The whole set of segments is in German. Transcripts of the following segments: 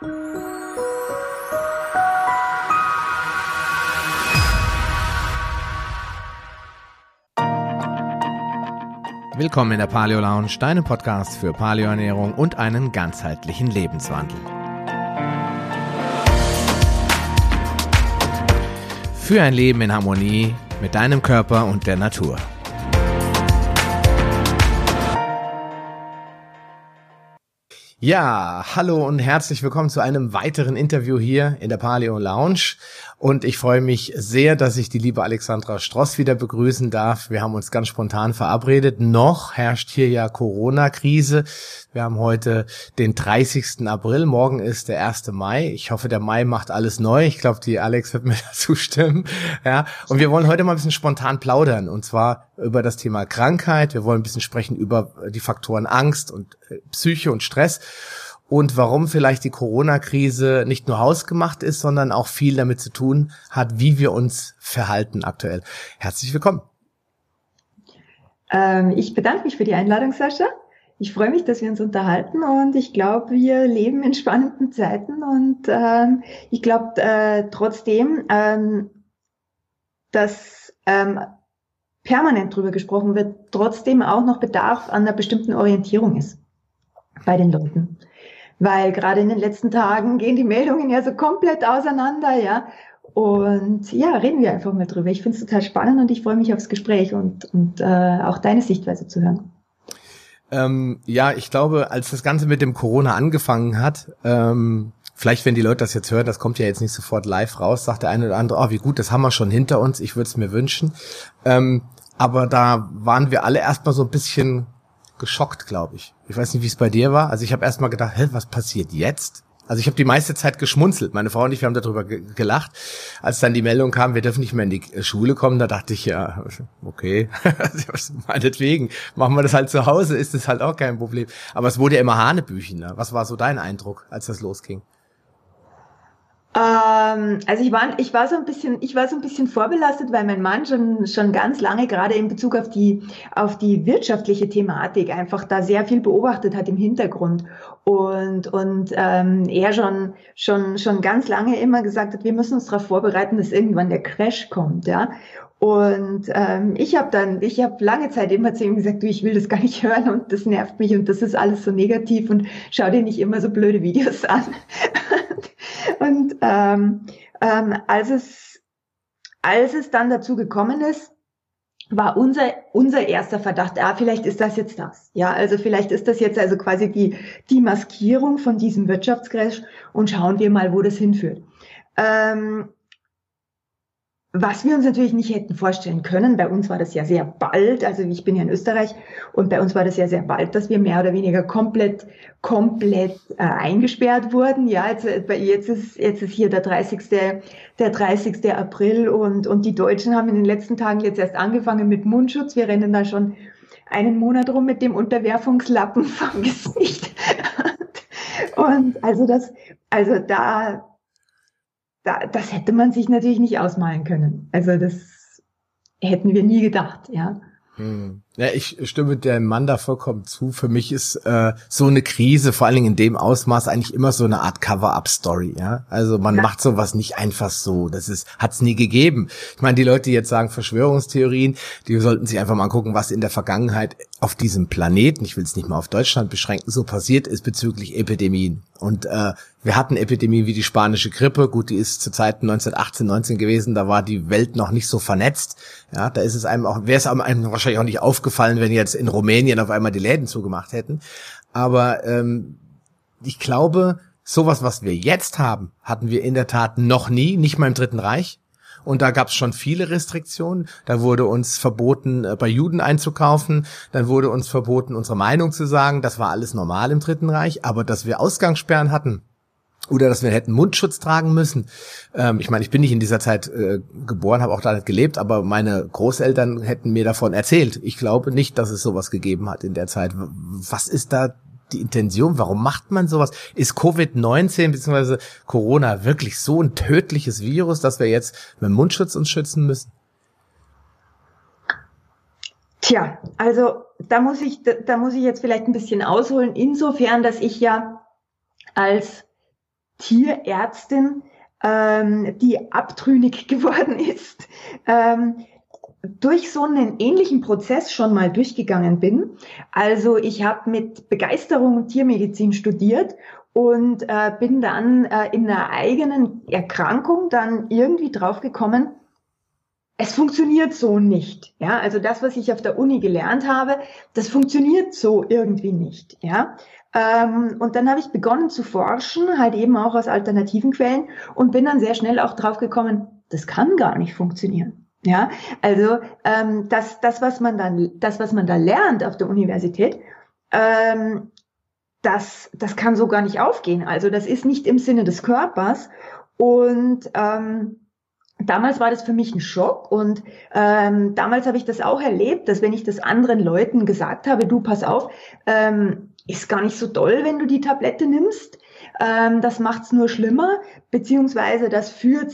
Willkommen in der Paleo Lounge, deinem Podcast für Paleoernährung und einen ganzheitlichen Lebenswandel. Für ein Leben in Harmonie mit deinem Körper und der Natur. Ja, hallo und herzlich willkommen zu einem weiteren Interview hier in der Paleo Lounge. Und ich freue mich sehr, dass ich die liebe Alexandra Stross wieder begrüßen darf. Wir haben uns ganz spontan verabredet. Noch herrscht hier ja Corona-Krise. Wir haben heute den 30. April. Morgen ist der 1. Mai. Ich hoffe, der Mai macht alles neu. Ich glaube, die Alex wird mir dazu stimmen. Ja. Und wir wollen heute mal ein bisschen spontan plaudern. Und zwar über das Thema Krankheit. Wir wollen ein bisschen sprechen über die Faktoren Angst und äh, Psyche und Stress und warum vielleicht die Corona-Krise nicht nur hausgemacht ist, sondern auch viel damit zu tun hat, wie wir uns verhalten aktuell. Herzlich willkommen. Ähm, ich bedanke mich für die Einladung, Sascha. Ich freue mich, dass wir uns unterhalten und ich glaube, wir leben in spannenden Zeiten und ähm, ich glaube äh, trotzdem, ähm, dass ähm, permanent drüber gesprochen wird, trotzdem auch noch Bedarf an einer bestimmten Orientierung ist bei den Leuten weil gerade in den letzten Tagen gehen die Meldungen ja so komplett auseinander, ja. Und ja, reden wir einfach mal drüber. Ich finde es total spannend und ich freue mich aufs Gespräch und, und äh, auch deine Sichtweise zu hören. Ähm, ja, ich glaube, als das Ganze mit dem Corona angefangen hat, ähm, vielleicht wenn die Leute das jetzt hören, das kommt ja jetzt nicht sofort live raus, sagt der eine oder andere, oh, wie gut, das haben wir schon hinter uns, ich würde es mir wünschen. Ähm, aber da waren wir alle erstmal so ein bisschen geschockt, glaube ich. Ich weiß nicht, wie es bei dir war. Also ich habe erst mal gedacht, hä, was passiert jetzt? Also ich habe die meiste Zeit geschmunzelt. Meine Frau und ich, wir haben darüber gelacht. Als dann die Meldung kam, wir dürfen nicht mehr in die äh, Schule kommen, da dachte ich, ja, okay, meinetwegen, machen wir das halt zu Hause, ist das halt auch kein Problem. Aber es wurde ja immer Hanebüchen. Ne? Was war so dein Eindruck, als das losging? Ähm, also ich war, ich war so ein bisschen, ich war so ein bisschen vorbelastet, weil mein Mann schon, schon ganz lange gerade in Bezug auf die, auf die wirtschaftliche Thematik einfach da sehr viel beobachtet hat im Hintergrund und, und ähm, er schon, schon, schon ganz lange immer gesagt hat, wir müssen uns darauf vorbereiten, dass irgendwann der Crash kommt, ja. Und ähm, ich habe dann, ich habe lange Zeit immer zu ihm gesagt, du, ich will das gar nicht hören und das nervt mich und das ist alles so negativ und schau dir nicht immer so blöde Videos an. und ähm, ähm, als es als es dann dazu gekommen ist, war unser, unser erster Verdacht, ah, vielleicht ist das jetzt das. Ja, also vielleicht ist das jetzt also quasi die, die Maskierung von diesem Wirtschaftscrash und schauen wir mal, wo das hinführt. Ähm, was wir uns natürlich nicht hätten vorstellen können, bei uns war das ja sehr bald, also ich bin ja in Österreich und bei uns war das ja sehr bald, dass wir mehr oder weniger komplett, komplett äh, eingesperrt wurden. Ja, jetzt, äh, jetzt, ist, jetzt ist hier der 30. der 30. April und, und die Deutschen haben in den letzten Tagen jetzt erst angefangen mit Mundschutz. Wir rennen da schon einen Monat rum mit dem Unterwerfungslappen vom Gesicht. und also das, also da, da, das hätte man sich natürlich nicht ausmalen können. Also das hätten wir nie gedacht, ja. Hm. Ja, ich stimme dem Mann da vollkommen zu. Für mich ist äh, so eine Krise, vor allen Dingen in dem Ausmaß, eigentlich immer so eine Art Cover-up-Story. Ja, also man ja. macht sowas nicht einfach so. Das ist, hat's nie gegeben. Ich meine, die Leute, die jetzt sagen Verschwörungstheorien, die sollten sich einfach mal angucken, was in der Vergangenheit auf diesem Planeten, ich will es nicht mal auf Deutschland beschränken, so passiert ist bezüglich Epidemien. Und äh, wir hatten Epidemien wie die spanische Grippe. Gut, die ist zu Zeiten 1918, 19 gewesen. Da war die Welt noch nicht so vernetzt. Ja, da ist es einem auch, wäre es einem wahrscheinlich auch nicht aufgefallen, wenn jetzt in Rumänien auf einmal die Läden zugemacht hätten. Aber ähm, ich glaube, sowas, was wir jetzt haben, hatten wir in der Tat noch nie, nicht mal im Dritten Reich. Und da gab es schon viele Restriktionen. Da wurde uns verboten, äh, bei Juden einzukaufen. Dann wurde uns verboten, unsere Meinung zu sagen. Das war alles normal im Dritten Reich. Aber dass wir Ausgangssperren hatten, oder dass wir hätten Mundschutz tragen müssen. Ähm, ich meine, ich bin nicht in dieser Zeit äh, geboren, habe auch da nicht gelebt, aber meine Großeltern hätten mir davon erzählt. Ich glaube nicht, dass es sowas gegeben hat in der Zeit. Was ist da die Intention? Warum macht man sowas? Ist Covid-19 bzw. Corona wirklich so ein tödliches Virus, dass wir jetzt mit Mundschutz uns schützen müssen? Tja, also da muss ich, da muss ich jetzt vielleicht ein bisschen ausholen, insofern, dass ich ja als Tierärztin, ähm, die abtrünnig geworden ist, ähm, durch so einen ähnlichen Prozess schon mal durchgegangen bin. Also ich habe mit Begeisterung Tiermedizin studiert und äh, bin dann äh, in einer eigenen Erkrankung dann irgendwie draufgekommen, es funktioniert so nicht. Ja, also das, was ich auf der Uni gelernt habe, das funktioniert so irgendwie nicht. Ja, ähm, und dann habe ich begonnen zu forschen, halt eben auch aus alternativen Quellen und bin dann sehr schnell auch draufgekommen, das kann gar nicht funktionieren. Ja, also ähm, das, das, was man dann, das, was man da lernt auf der Universität, ähm, das, das kann so gar nicht aufgehen. Also das ist nicht im Sinne des Körpers. Und ähm, damals war das für mich ein Schock. Und ähm, damals habe ich das auch erlebt, dass wenn ich das anderen Leuten gesagt habe, du pass auf, ähm, ist gar nicht so toll, wenn du die Tablette nimmst. Ähm, das macht's nur schlimmer, beziehungsweise das führt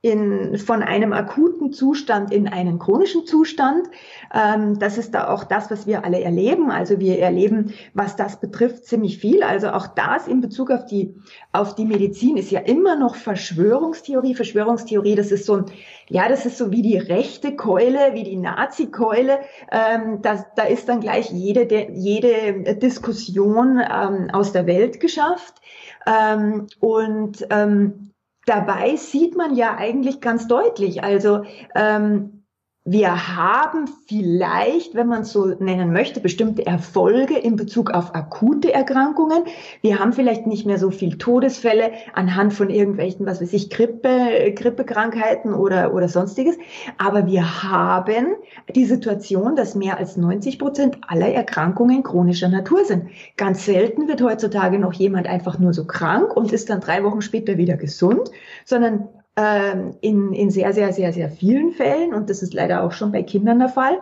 in, von einem akuten Zustand in einen chronischen Zustand. Ähm, das ist da auch das, was wir alle erleben. Also wir erleben, was das betrifft, ziemlich viel. Also auch das in Bezug auf die, auf die Medizin ist ja immer noch Verschwörungstheorie. Verschwörungstheorie, das ist so ein, ja, das ist so wie die rechte Keule, wie die Nazi-Keule. Ähm, das, da ist dann gleich jede, jede Diskussion ähm, aus der Welt geschafft. Ähm, und ähm, dabei sieht man ja eigentlich ganz deutlich, also ähm, wir haben vielleicht, wenn man es so nennen möchte, bestimmte Erfolge in Bezug auf akute Erkrankungen. Wir haben vielleicht nicht mehr so viel Todesfälle anhand von irgendwelchen, was weiß ich, Grippe, Grippekrankheiten oder, oder sonstiges. Aber wir haben die Situation, dass mehr als 90 Prozent aller Erkrankungen chronischer Natur sind. Ganz selten wird heutzutage noch jemand einfach nur so krank und ist dann drei Wochen später wieder gesund, sondern in, in sehr, sehr, sehr, sehr vielen Fällen, und das ist leider auch schon bei Kindern der Fall,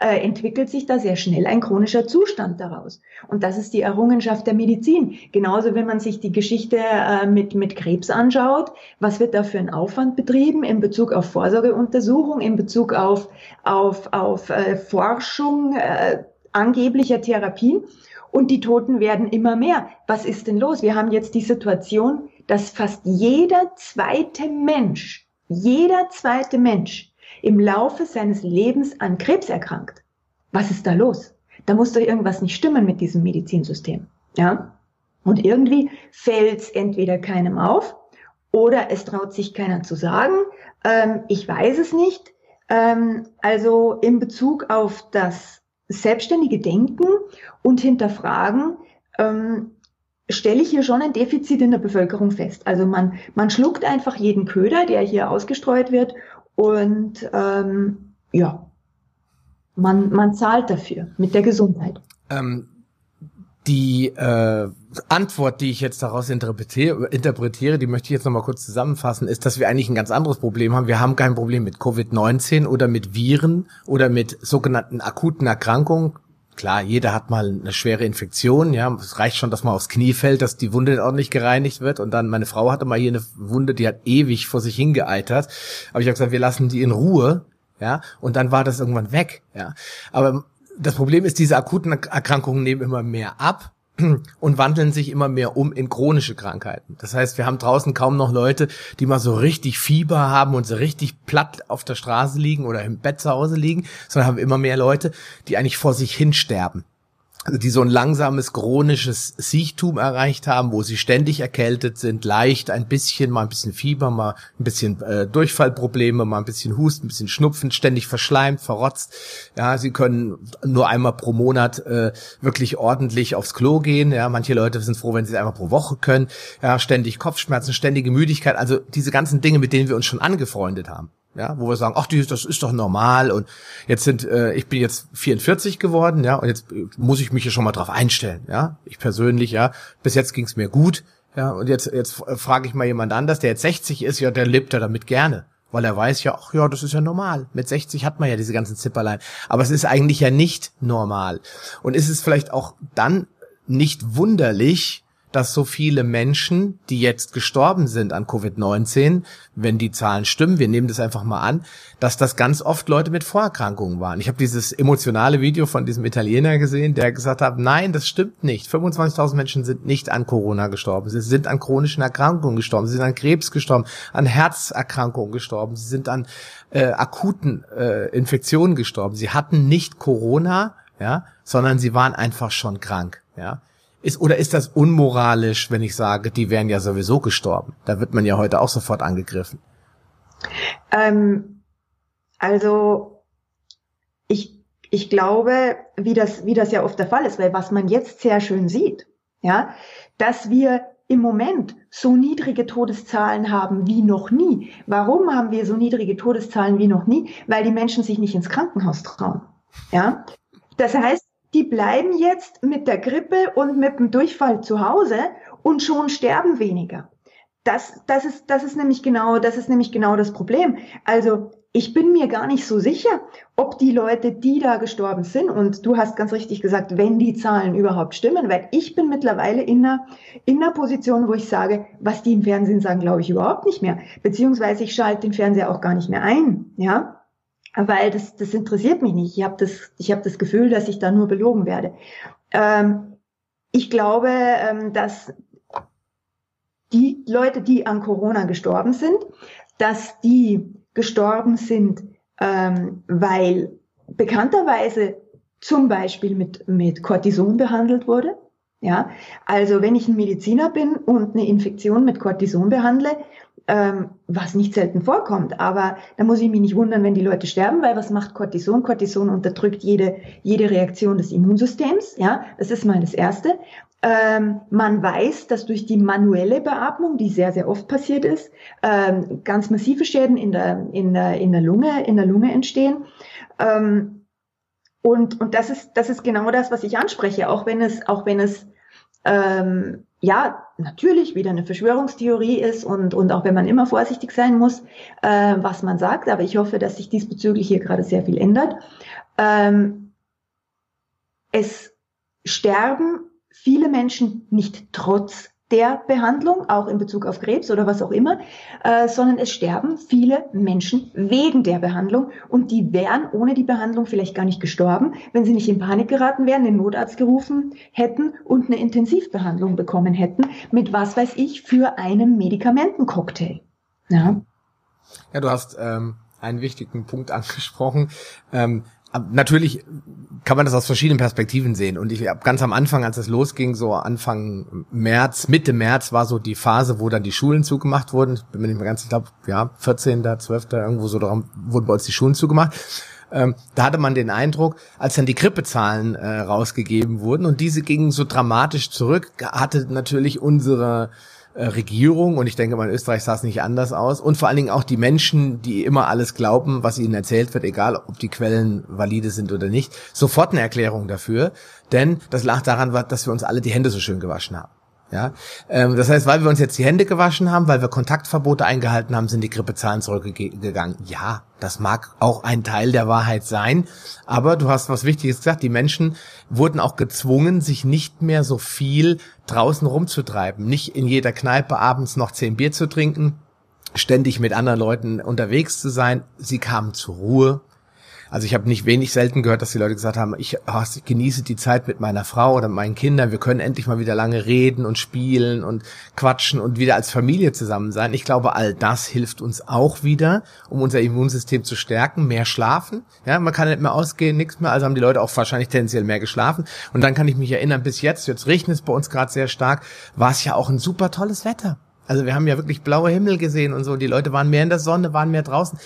äh, entwickelt sich da sehr schnell ein chronischer Zustand daraus. Und das ist die Errungenschaft der Medizin. Genauso, wenn man sich die Geschichte äh, mit, mit Krebs anschaut, was wird da für ein Aufwand betrieben in Bezug auf Vorsorgeuntersuchung, in Bezug auf, auf, auf äh, Forschung äh, angeblicher Therapien. Und die Toten werden immer mehr. Was ist denn los? Wir haben jetzt die Situation, dass fast jeder zweite Mensch, jeder zweite Mensch im Laufe seines Lebens an Krebs erkrankt. Was ist da los? Da muss doch irgendwas nicht stimmen mit diesem Medizinsystem. Ja? Und irgendwie fällt es entweder keinem auf oder es traut sich keiner zu sagen. Ähm, ich weiß es nicht. Ähm, also in Bezug auf das selbstständige Denken und Hinterfragen ähm, stelle ich hier schon ein Defizit in der Bevölkerung fest. Also man, man schluckt einfach jeden Köder, der hier ausgestreut wird und ähm, ja, man, man zahlt dafür mit der Gesundheit. Ähm, die äh, Antwort, die ich jetzt daraus interpretiere, interpretiere, die möchte ich jetzt nochmal kurz zusammenfassen, ist, dass wir eigentlich ein ganz anderes Problem haben. Wir haben kein Problem mit Covid-19 oder mit Viren oder mit sogenannten akuten Erkrankungen, klar, jeder hat mal eine schwere Infektion, ja, es reicht schon, dass man aufs Knie fällt, dass die Wunde ordentlich gereinigt wird. Und dann, meine Frau hatte mal hier eine Wunde, die hat ewig vor sich hingeeitert, aber ich habe gesagt, wir lassen die in Ruhe, ja, und dann war das irgendwann weg, ja, aber das Problem ist, diese akuten Erkrankungen nehmen immer mehr ab und wandeln sich immer mehr um in chronische Krankheiten. Das heißt, wir haben draußen kaum noch Leute, die mal so richtig Fieber haben und so richtig platt auf der Straße liegen oder im Bett zu Hause liegen, sondern haben immer mehr Leute, die eigentlich vor sich hin sterben die so ein langsames chronisches Siechtum erreicht haben, wo sie ständig erkältet sind, leicht ein bisschen, mal ein bisschen Fieber, mal ein bisschen äh, Durchfallprobleme, mal ein bisschen Husten, ein bisschen Schnupfen, ständig verschleimt, verrotzt. Ja, sie können nur einmal pro Monat äh, wirklich ordentlich aufs Klo gehen. Ja, manche Leute sind froh, wenn sie es einmal pro Woche können. Ja, ständig Kopfschmerzen, ständige Müdigkeit, also diese ganzen Dinge, mit denen wir uns schon angefreundet haben ja, wo wir sagen, ach, das ist doch normal. Und jetzt sind, äh, ich bin jetzt 44 geworden, ja, und jetzt äh, muss ich mich ja schon mal drauf einstellen, ja, ich persönlich, ja, bis jetzt ging's mir gut, ja, und jetzt jetzt frage ich mal jemand anders, der jetzt 60 ist, ja, der lebt ja damit gerne, weil er weiß ja, ach ja, das ist ja normal. Mit 60 hat man ja diese ganzen Zipperlein, aber es ist eigentlich ja nicht normal. Und ist es vielleicht auch dann nicht wunderlich, dass so viele Menschen, die jetzt gestorben sind an Covid-19, wenn die Zahlen stimmen, wir nehmen das einfach mal an, dass das ganz oft Leute mit Vorerkrankungen waren. Ich habe dieses emotionale Video von diesem Italiener gesehen, der gesagt hat, nein, das stimmt nicht. 25.000 Menschen sind nicht an Corona gestorben. Sie sind an chronischen Erkrankungen gestorben. Sie sind an Krebs gestorben, an Herzerkrankungen gestorben. Sie sind an äh, akuten äh, Infektionen gestorben. Sie hatten nicht Corona, ja, sondern sie waren einfach schon krank, ja. Ist, oder ist das unmoralisch, wenn ich sage, die wären ja sowieso gestorben? Da wird man ja heute auch sofort angegriffen. Ähm, also ich, ich glaube, wie das, wie das ja oft der Fall ist, weil was man jetzt sehr schön sieht, ja, dass wir im Moment so niedrige Todeszahlen haben wie noch nie. Warum haben wir so niedrige Todeszahlen wie noch nie? Weil die Menschen sich nicht ins Krankenhaus trauen. Ja, das heißt, die bleiben jetzt mit der Grippe und mit dem Durchfall zu Hause und schon sterben weniger. Das, das ist, das ist nämlich genau, das ist nämlich genau das Problem. Also, ich bin mir gar nicht so sicher, ob die Leute, die da gestorben sind, und du hast ganz richtig gesagt, wenn die Zahlen überhaupt stimmen, weil ich bin mittlerweile in einer, in einer Position, wo ich sage, was die im Fernsehen sagen, glaube ich überhaupt nicht mehr. Beziehungsweise ich schalte den Fernseher auch gar nicht mehr ein, ja weil das, das interessiert mich nicht. Ich habe das, ich hab das Gefühl, dass ich da nur belogen werde. Ähm, ich glaube, ähm, dass die Leute, die an Corona gestorben sind, dass die gestorben sind, ähm, weil bekannterweise zum Beispiel mit, mit Cortison behandelt wurde. Ja, also wenn ich ein Mediziner bin und eine Infektion mit Cortison behandle, ähm, was nicht selten vorkommt. Aber da muss ich mich nicht wundern, wenn die Leute sterben, weil was macht Cortison? Cortison unterdrückt jede, jede Reaktion des Immunsystems. Ja, das ist mal das Erste. Ähm, man weiß, dass durch die manuelle Beatmung, die sehr, sehr oft passiert ist, ähm, ganz massive Schäden in der, in der, in der Lunge, in der Lunge entstehen. Ähm, und, und das ist, das ist genau das, was ich anspreche, auch wenn es, auch wenn es, ähm, ja, natürlich wieder eine Verschwörungstheorie ist und, und auch wenn man immer vorsichtig sein muss, äh, was man sagt, aber ich hoffe, dass sich diesbezüglich hier gerade sehr viel ändert. Ähm, es sterben viele Menschen nicht trotz der Behandlung, auch in Bezug auf Krebs oder was auch immer, äh, sondern es sterben viele Menschen wegen der Behandlung und die wären ohne die Behandlung vielleicht gar nicht gestorben, wenn sie nicht in Panik geraten wären, den Notarzt gerufen hätten und eine Intensivbehandlung bekommen hätten mit was weiß ich für einem Medikamentencocktail. Ja, ja du hast ähm, einen wichtigen Punkt angesprochen. Ähm, natürlich kann man das aus verschiedenen Perspektiven sehen. Und ich habe ganz am Anfang, als es losging, so Anfang März, Mitte März war so die Phase, wo dann die Schulen zugemacht wurden. Ich bin mir nicht mehr ganz, ich glaube, ja, 14., 12. irgendwo so darum wurden bei uns die Schulen zugemacht. Ähm, da hatte man den Eindruck, als dann die Grippezahlen äh, rausgegeben wurden und diese gingen so dramatisch zurück, hatte natürlich unsere Regierung und ich denke mal in Österreich sah es nicht anders aus und vor allen Dingen auch die Menschen, die immer alles glauben, was ihnen erzählt wird, egal ob die Quellen valide sind oder nicht, sofort eine Erklärung dafür, denn das lag daran, dass wir uns alle die Hände so schön gewaschen haben. Ja, ähm, das heißt, weil wir uns jetzt die Hände gewaschen haben, weil wir Kontaktverbote eingehalten haben, sind die Grippezahlen zurückgegangen. Ja, das mag auch ein Teil der Wahrheit sein, aber du hast was Wichtiges gesagt. Die Menschen wurden auch gezwungen, sich nicht mehr so viel draußen rumzutreiben, nicht in jeder Kneipe abends noch zehn Bier zu trinken, ständig mit anderen Leuten unterwegs zu sein. Sie kamen zur Ruhe, also ich habe nicht wenig selten gehört, dass die Leute gesagt haben, ich, oh, ich genieße die Zeit mit meiner Frau oder meinen Kindern, wir können endlich mal wieder lange reden und spielen und quatschen und wieder als Familie zusammen sein. Ich glaube, all das hilft uns auch wieder, um unser Immunsystem zu stärken, mehr schlafen. Ja, man kann nicht mehr ausgehen, nichts mehr, also haben die Leute auch wahrscheinlich tendenziell mehr geschlafen. Und dann kann ich mich erinnern, bis jetzt, jetzt regnet es bei uns gerade sehr stark, war es ja auch ein super tolles Wetter. Also wir haben ja wirklich blaue Himmel gesehen und so. Die Leute waren mehr in der Sonne, waren mehr draußen.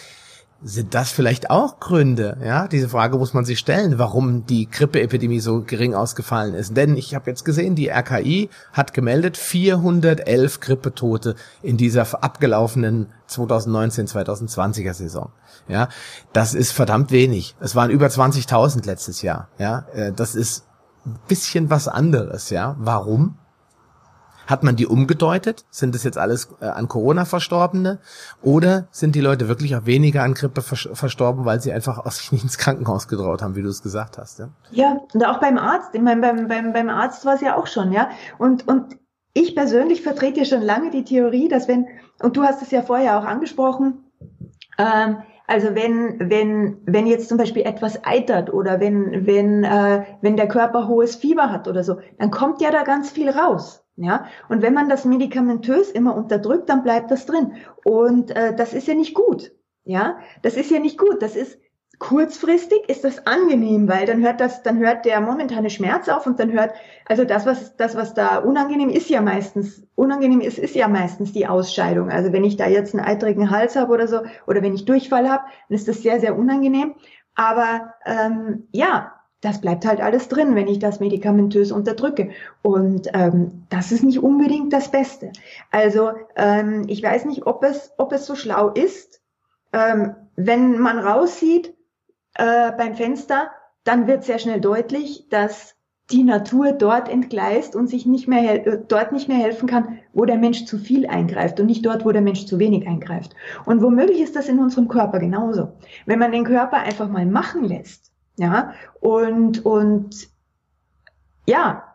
Sind das vielleicht auch Gründe? Ja, diese Frage muss man sich stellen, warum die Grippeepidemie so gering ausgefallen ist. Denn ich habe jetzt gesehen, die RKI hat gemeldet 411 Grippetote in dieser abgelaufenen 2019-2020er Saison. Ja, das ist verdammt wenig. Es waren über 20.000 letztes Jahr. Ja, äh, das ist ein bisschen was anderes. Ja, warum? Hat man die umgedeutet? Sind es jetzt alles äh, an Corona Verstorbene? Oder sind die Leute wirklich auch weniger an Grippe verstorben, weil sie einfach aus sich nicht ins Krankenhaus getraut haben, wie du es gesagt hast? Ja, ja und auch beim Arzt. Ich meine, beim, beim, beim Arzt war es ja auch schon, ja. Und, und ich persönlich vertrete ja schon lange die Theorie, dass wenn, und du hast es ja vorher auch angesprochen, ähm, also wenn, wenn, wenn jetzt zum Beispiel etwas eitert oder wenn, wenn, äh, wenn der Körper hohes Fieber hat oder so, dann kommt ja da ganz viel raus. Ja, und wenn man das medikamentös immer unterdrückt, dann bleibt das drin. Und äh, das ist ja nicht gut. Ja, das ist ja nicht gut. Das ist kurzfristig ist das angenehm, weil dann hört das, dann hört der momentane Schmerz auf und dann hört, also das, was, das, was da unangenehm ist ja meistens, unangenehm ist, ist ja meistens die Ausscheidung. Also wenn ich da jetzt einen eitrigen Hals habe oder so, oder wenn ich Durchfall habe, dann ist das sehr, sehr unangenehm. Aber ähm, ja, das bleibt halt alles drin, wenn ich das medikamentös unterdrücke. Und ähm, das ist nicht unbedingt das Beste. Also ähm, ich weiß nicht, ob es, ob es so schlau ist, ähm, wenn man raussieht, äh, beim Fenster, dann wird sehr schnell deutlich, dass die Natur dort entgleist und sich nicht mehr äh, dort nicht mehr helfen kann, wo der Mensch zu viel eingreift und nicht dort, wo der Mensch zu wenig eingreift. Und womöglich ist das in unserem Körper genauso. Wenn man den Körper einfach mal machen lässt, ja, und, und, ja,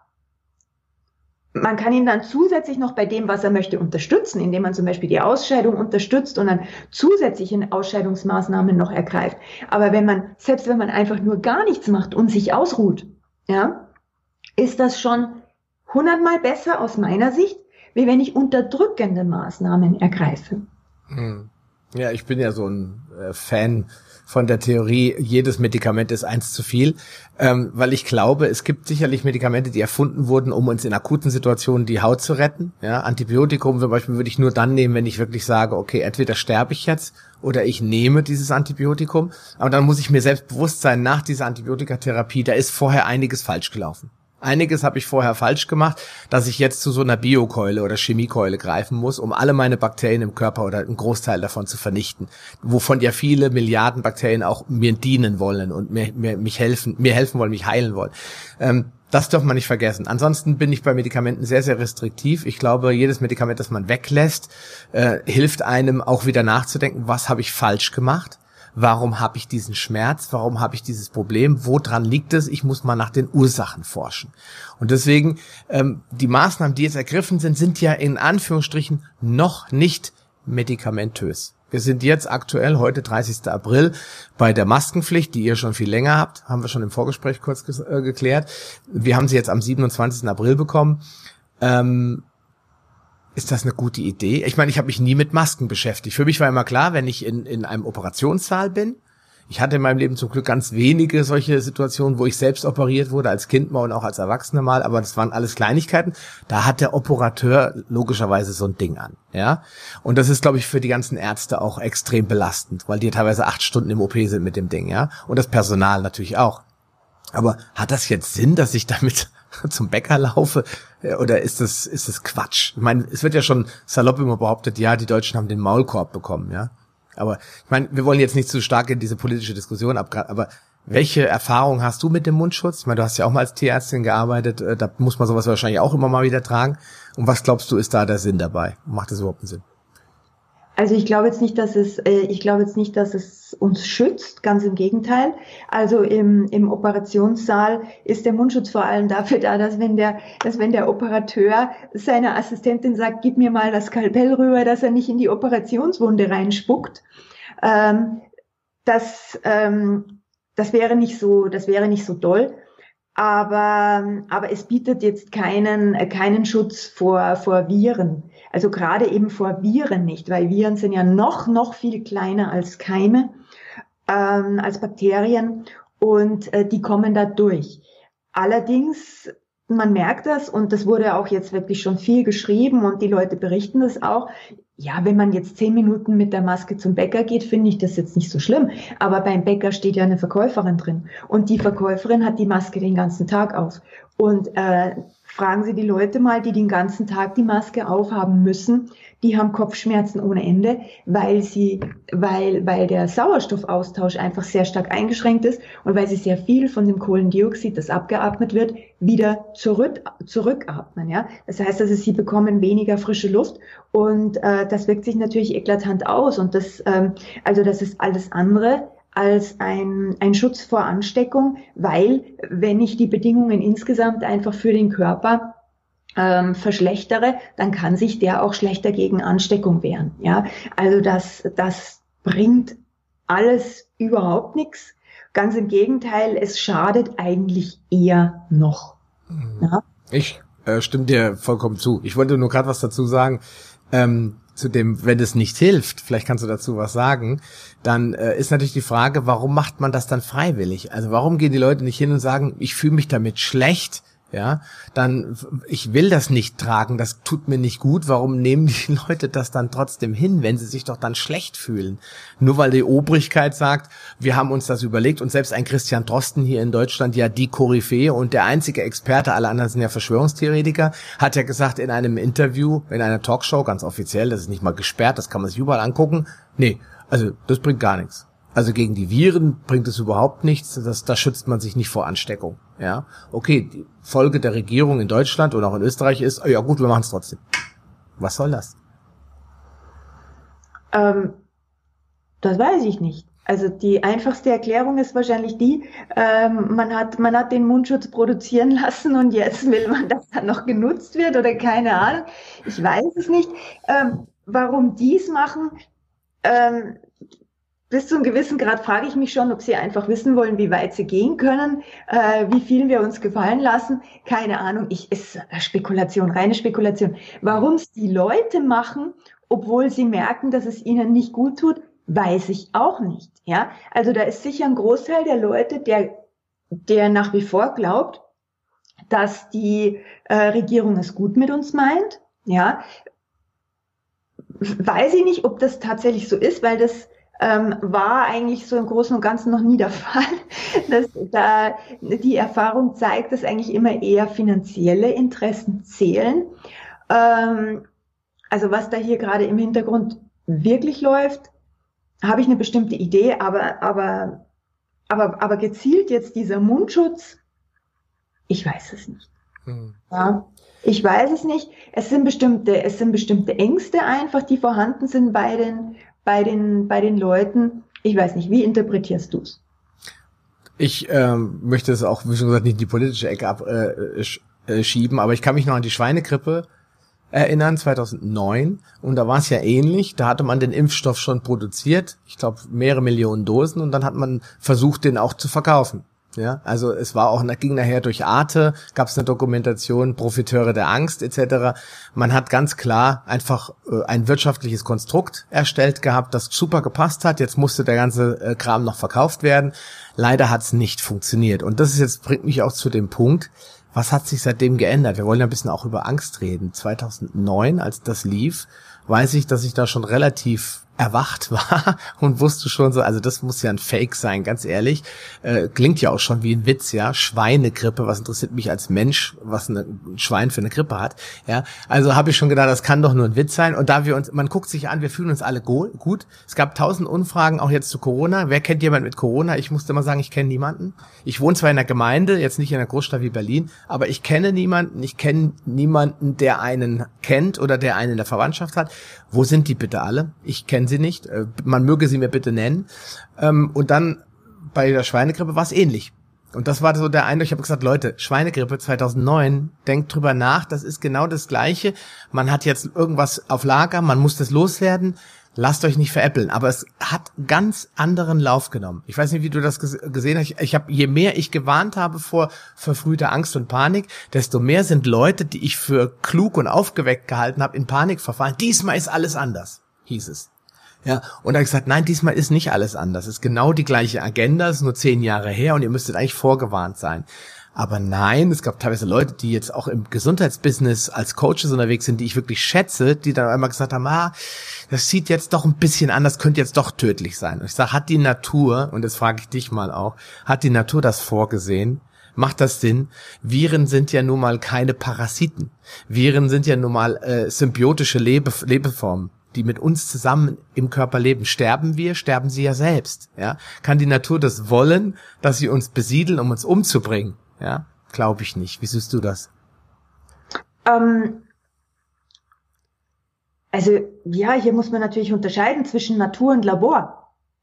man kann ihn dann zusätzlich noch bei dem, was er möchte, unterstützen, indem man zum Beispiel die Ausscheidung unterstütze und dann zusätzliche Ausscheidungsmaßnahmen noch ergreift. Aber wenn man, selbst wenn man einfach nur gar nichts macht und sich ausruht, ja, ist das schon hundertmal besser aus meiner Sicht, wie wenn ich unterdrückende Maßnahmen ergreife. Hm. Ja, ich bin ja so ein äh, Fan von der Theorie, jedes Medikament ist eins zu viel, ähm, weil ich glaube, es gibt sicherlich Medikamente, die erfunden wurden, um uns in akuten Situationen die Haut zu retten. Ja, Antibiotikum zum Beispiel würde ich nur dann nehmen, wenn ich wirklich sage, okay, entweder sterbe ich jetzt oder ich nehme dieses Antibiotikum. Aber dann muss ich mir selbst bewusst sein, nach dieser Antibiotikatherapie, da ist vorher einiges falsch gelaufen. Einiges habe ich vorher falsch gemacht, dass ich jetzt zu so einer Biokeule oder Chemiekeule greifen muss, um alle meine Bakterien im Körper oder einen Großteil davon zu vernichten. Wovon ja viele Milliarden Bakterien auch mir dienen wollen und mir, mir mich helfen, mir helfen wollen, mich heilen wollen. Ähm, das darf man nicht vergessen. Ansonsten bin ich bei Medikamenten sehr, sehr restriktiv. Ich glaube, jedes Medikament, das man weglässt, äh, hilft einem auch wieder nachzudenken, was habe ich falsch gemacht warum habe ich diesen Schmerz, warum habe ich dieses Problem, woran liegt es, ich muss mal nach den Ursachen forschen. Und deswegen, ähm, die Maßnahmen, die jetzt ergriffen sind, sind ja in Anführungsstrichen noch nicht medikamentös. Wir sind jetzt aktuell, heute 30. April, bei der Maskenpflicht, die ihr schon viel länger habt, haben wir schon im Vorgespräch kurz äh, geklärt. Wir haben sie jetzt am 27. April bekommen. Ähm, ist das eine gute Idee? Ich meine, ich habe mich nie mit Masken beschäftigt. Für mich war immer klar, wenn ich in, in einem Operationssaal bin, ich hatte in meinem Leben zum Glück ganz wenige solche Situationen, wo ich selbst operiert wurde, als Kind mal und auch als Erwachsener mal, aber das waren alles Kleinigkeiten. Da hat der Operateur logischerweise so ein Ding an, ja. Und das ist, glaube ich, für die ganzen Ärzte auch extrem belastend, weil die teilweise acht Stunden im OP sind mit dem Ding, ja. Und das Personal natürlich auch. Aber hat das jetzt Sinn, dass ich damit zum Bäcker laufe? Oder ist das, ist das Quatsch? Ich meine, es wird ja schon salopp immer behauptet, ja, die Deutschen haben den Maulkorb bekommen, ja. Aber ich meine, wir wollen jetzt nicht zu stark in diese politische Diskussion abgraben, aber welche Erfahrung hast du mit dem Mundschutz? Ich meine, du hast ja auch mal als Tierärztin gearbeitet, äh, da muss man sowas wahrscheinlich auch immer mal wieder tragen. Und was glaubst du, ist da der Sinn dabei? Macht das überhaupt einen Sinn? Also ich glaube jetzt nicht, dass es, äh, ich glaube jetzt nicht, dass es uns schützt, ganz im Gegenteil. Also im, im Operationssaal ist der Mundschutz vor allem dafür da, dass wenn der, dass wenn der Operateur seiner Assistentin sagt, gib mir mal das Skalpell rüber, dass er nicht in die Operationswunde reinspuckt. Ähm, das, ähm, das wäre nicht so, das wäre nicht so doll aber, aber es bietet jetzt keinen, keinen Schutz vor, vor Viren. Also gerade eben vor Viren nicht, weil Viren sind ja noch, noch viel kleiner als Keime, ähm, als Bakterien und äh, die kommen da durch. Allerdings, man merkt das und das wurde auch jetzt wirklich schon viel geschrieben und die Leute berichten das auch. Ja, wenn man jetzt zehn Minuten mit der Maske zum Bäcker geht, finde ich das jetzt nicht so schlimm. Aber beim Bäcker steht ja eine Verkäuferin drin. Und die Verkäuferin hat die Maske den ganzen Tag auf. Und äh, fragen Sie die Leute mal, die den ganzen Tag die Maske aufhaben müssen, die haben Kopfschmerzen ohne Ende, weil sie, weil, weil der Sauerstoffaustausch einfach sehr stark eingeschränkt ist und weil sie sehr viel von dem Kohlendioxid, das abgeatmet wird, wieder zurück, zurückatmen. Ja, das heißt also, sie bekommen weniger frische Luft und äh, das wirkt sich natürlich eklatant aus und das, ähm, also das ist alles andere als ein, ein Schutz vor Ansteckung, weil wenn ich die Bedingungen insgesamt einfach für den Körper ähm, verschlechtere, dann kann sich der auch schlechter gegen Ansteckung wehren. Ja, also das, das bringt alles überhaupt nichts. Ganz im Gegenteil, es schadet eigentlich eher noch. Mhm. Ja? Ich äh, stimme dir vollkommen zu. Ich wollte nur gerade was dazu sagen. Ähm, zu dem, wenn es nicht hilft, vielleicht kannst du dazu was sagen, dann äh, ist natürlich die Frage, warum macht man das dann freiwillig? Also warum gehen die Leute nicht hin und sagen, ich fühle mich damit schlecht, ja, dann ich will das nicht tragen, das tut mir nicht gut. Warum nehmen die Leute das dann trotzdem hin, wenn sie sich doch dann schlecht fühlen? Nur weil die Obrigkeit sagt, wir haben uns das überlegt und selbst ein Christian Drosten hier in Deutschland, ja die Koryphäe und der einzige Experte, alle anderen sind ja Verschwörungstheoretiker, hat ja gesagt in einem Interview, in einer Talkshow, ganz offiziell, das ist nicht mal gesperrt, das kann man sich überall angucken. Nee, also das bringt gar nichts. Also gegen die Viren bringt es überhaupt nichts. Das, da schützt man sich nicht vor Ansteckung. Ja, okay. Die Folge der Regierung in Deutschland und auch in Österreich ist, ja gut, wir machen es trotzdem. Was soll das? Ähm, das weiß ich nicht. Also die einfachste Erklärung ist wahrscheinlich die, ähm, man hat man hat den Mundschutz produzieren lassen und jetzt will man, dass er noch genutzt wird oder keine Ahnung. Ich weiß es nicht. Ähm, warum dies machen? Ähm, bis zu einem gewissen Grad frage ich mich schon, ob Sie einfach wissen wollen, wie weit Sie gehen können, äh, wie viel wir uns gefallen lassen. Keine Ahnung, ich ist Spekulation, reine Spekulation. Warum es die Leute machen, obwohl sie merken, dass es ihnen nicht gut tut, weiß ich auch nicht. Ja, also da ist sicher ein Großteil der Leute, der der nach wie vor glaubt, dass die äh, Regierung es gut mit uns meint. Ja, weiß ich nicht, ob das tatsächlich so ist, weil das ähm, war eigentlich so im Großen und Ganzen noch nie der Fall. Dass da die Erfahrung zeigt, dass eigentlich immer eher finanzielle Interessen zählen. Ähm, also was da hier gerade im Hintergrund wirklich läuft, habe ich eine bestimmte Idee, aber, aber, aber, aber gezielt jetzt dieser Mundschutz, ich weiß es nicht. Hm. Ja, ich weiß es nicht. Es sind bestimmte, es sind bestimmte Ängste einfach, die vorhanden sind bei den, bei den, bei den Leuten. Ich weiß nicht, wie interpretierst du es? Ich ähm, möchte es auch, wie schon gesagt, nicht in die politische Ecke abschieben, äh, äh, aber ich kann mich noch an die Schweinegrippe erinnern, 2009. Und da war es ja ähnlich. Da hatte man den Impfstoff schon produziert, ich glaube mehrere Millionen Dosen, und dann hat man versucht, den auch zu verkaufen. Ja, also es war auch, ging nachher durch Arte, gab es eine Dokumentation, Profiteure der Angst etc. Man hat ganz klar einfach äh, ein wirtschaftliches Konstrukt erstellt gehabt, das super gepasst hat. Jetzt musste der ganze äh, Kram noch verkauft werden. Leider hat es nicht funktioniert. Und das ist jetzt bringt mich auch zu dem Punkt, was hat sich seitdem geändert? Wir wollen ja ein bisschen auch über Angst reden. 2009, als das lief, weiß ich, dass ich da schon relativ erwacht war und wusste schon so, also das muss ja ein Fake sein, ganz ehrlich. Äh, klingt ja auch schon wie ein Witz, ja. Schweinegrippe, was interessiert mich als Mensch, was ein Schwein für eine Grippe hat, ja. Also habe ich schon gedacht, das kann doch nur ein Witz sein. Und da wir uns, man guckt sich an, wir fühlen uns alle gut. Es gab tausend Umfragen, auch jetzt zu Corona. Wer kennt jemand mit Corona? Ich musste immer sagen, ich kenne niemanden. Ich wohne zwar in einer Gemeinde, jetzt nicht in einer Großstadt wie Berlin, aber ich kenne niemanden. Ich kenne niemanden, der einen kennt oder der einen in der Verwandtschaft hat. Wo sind die bitte alle? Ich kenne sie nicht. Äh, man möge sie mir bitte nennen. Ähm, und dann bei der Schweinegrippe war es ähnlich. Und das war so der Eindruck, ich habe gesagt, Leute, Schweinegrippe 2009, denkt drüber nach, das ist genau das Gleiche. Man hat jetzt irgendwas auf Lager, man muss das loswerden lasst euch nicht veräppeln, aber es hat ganz anderen Lauf genommen. Ich weiß nicht, wie du das gesehen hast. Ich, ich habe, je mehr ich gewarnt habe vor verfrühter Angst und Panik, desto mehr sind Leute, die ich für klug und aufgeweckt gehalten habe, in Panik verfallen. Diesmal ist alles anders, hieß es. Ja, und habe ich gesagt, nein, diesmal ist nicht alles anders. Es ist genau die gleiche Agenda, es ist nur zehn Jahre her und ihr müsstet eigentlich vorgewarnt sein. Aber nein, es gab teilweise Leute, die jetzt auch im Gesundheitsbusiness als Coaches unterwegs sind, die ich wirklich schätze, die dann einmal gesagt haben, ah, das sieht jetzt doch ein bisschen anders, könnte jetzt doch tödlich sein. Und ich sage, hat die Natur, und das frage ich dich mal auch, hat die Natur das vorgesehen? Macht das Sinn? Viren sind ja nun mal keine Parasiten. Viren sind ja nun mal äh, symbiotische Lebe Lebeformen die mit uns zusammen im Körper leben. Sterben wir, sterben sie ja selbst. Ja? Kann die Natur das wollen, dass sie uns besiedeln, um uns umzubringen? Ja, glaube ich nicht. Wie siehst du das? Ähm, also ja, hier muss man natürlich unterscheiden zwischen Natur und Labor.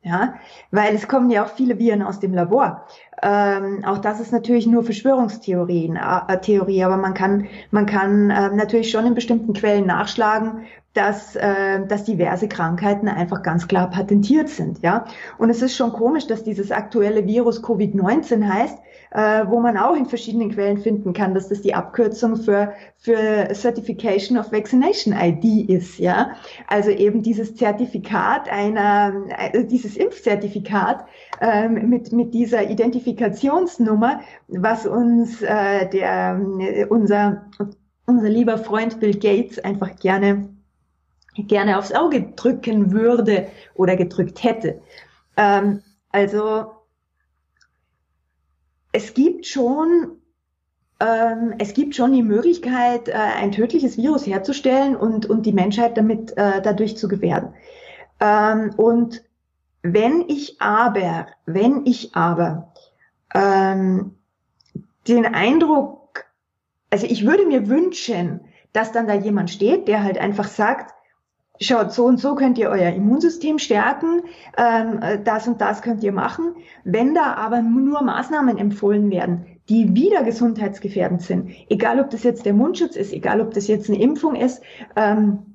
Ja, weil es kommen ja auch viele Viren aus dem Labor. Ähm, auch das ist natürlich nur Verschwörungstheorien, äh, Theorie, aber man kann, man kann äh, natürlich schon in bestimmten Quellen nachschlagen, dass, äh, dass diverse Krankheiten einfach ganz klar patentiert sind. Ja, und es ist schon komisch, dass dieses aktuelle Virus Covid-19 heißt, äh, wo man auch in verschiedenen Quellen finden kann, dass das die Abkürzung für, für Certification of Vaccination ID ist, ja. Also eben dieses Zertifikat einer, äh, dieses Impfzertifikat ähm, mit, mit dieser Identifikationsnummer, was uns äh, der, unser, unser lieber Freund Bill Gates einfach gerne gerne aufs Auge drücken würde oder gedrückt hätte. Ähm, also es gibt schon ähm, es gibt schon die Möglichkeit, äh, ein tödliches Virus herzustellen und, und die Menschheit damit äh, dadurch zu gefährden. Ähm, und wenn ich aber, wenn ich aber ähm, den Eindruck, also ich würde mir wünschen, dass dann da jemand steht, der halt einfach sagt, schaut, so und so könnt ihr euer Immunsystem stärken, ähm, das und das könnt ihr machen. Wenn da aber nur Maßnahmen empfohlen werden, die wieder gesundheitsgefährdend sind, egal ob das jetzt der Mundschutz ist, egal ob das jetzt eine Impfung ist, ähm,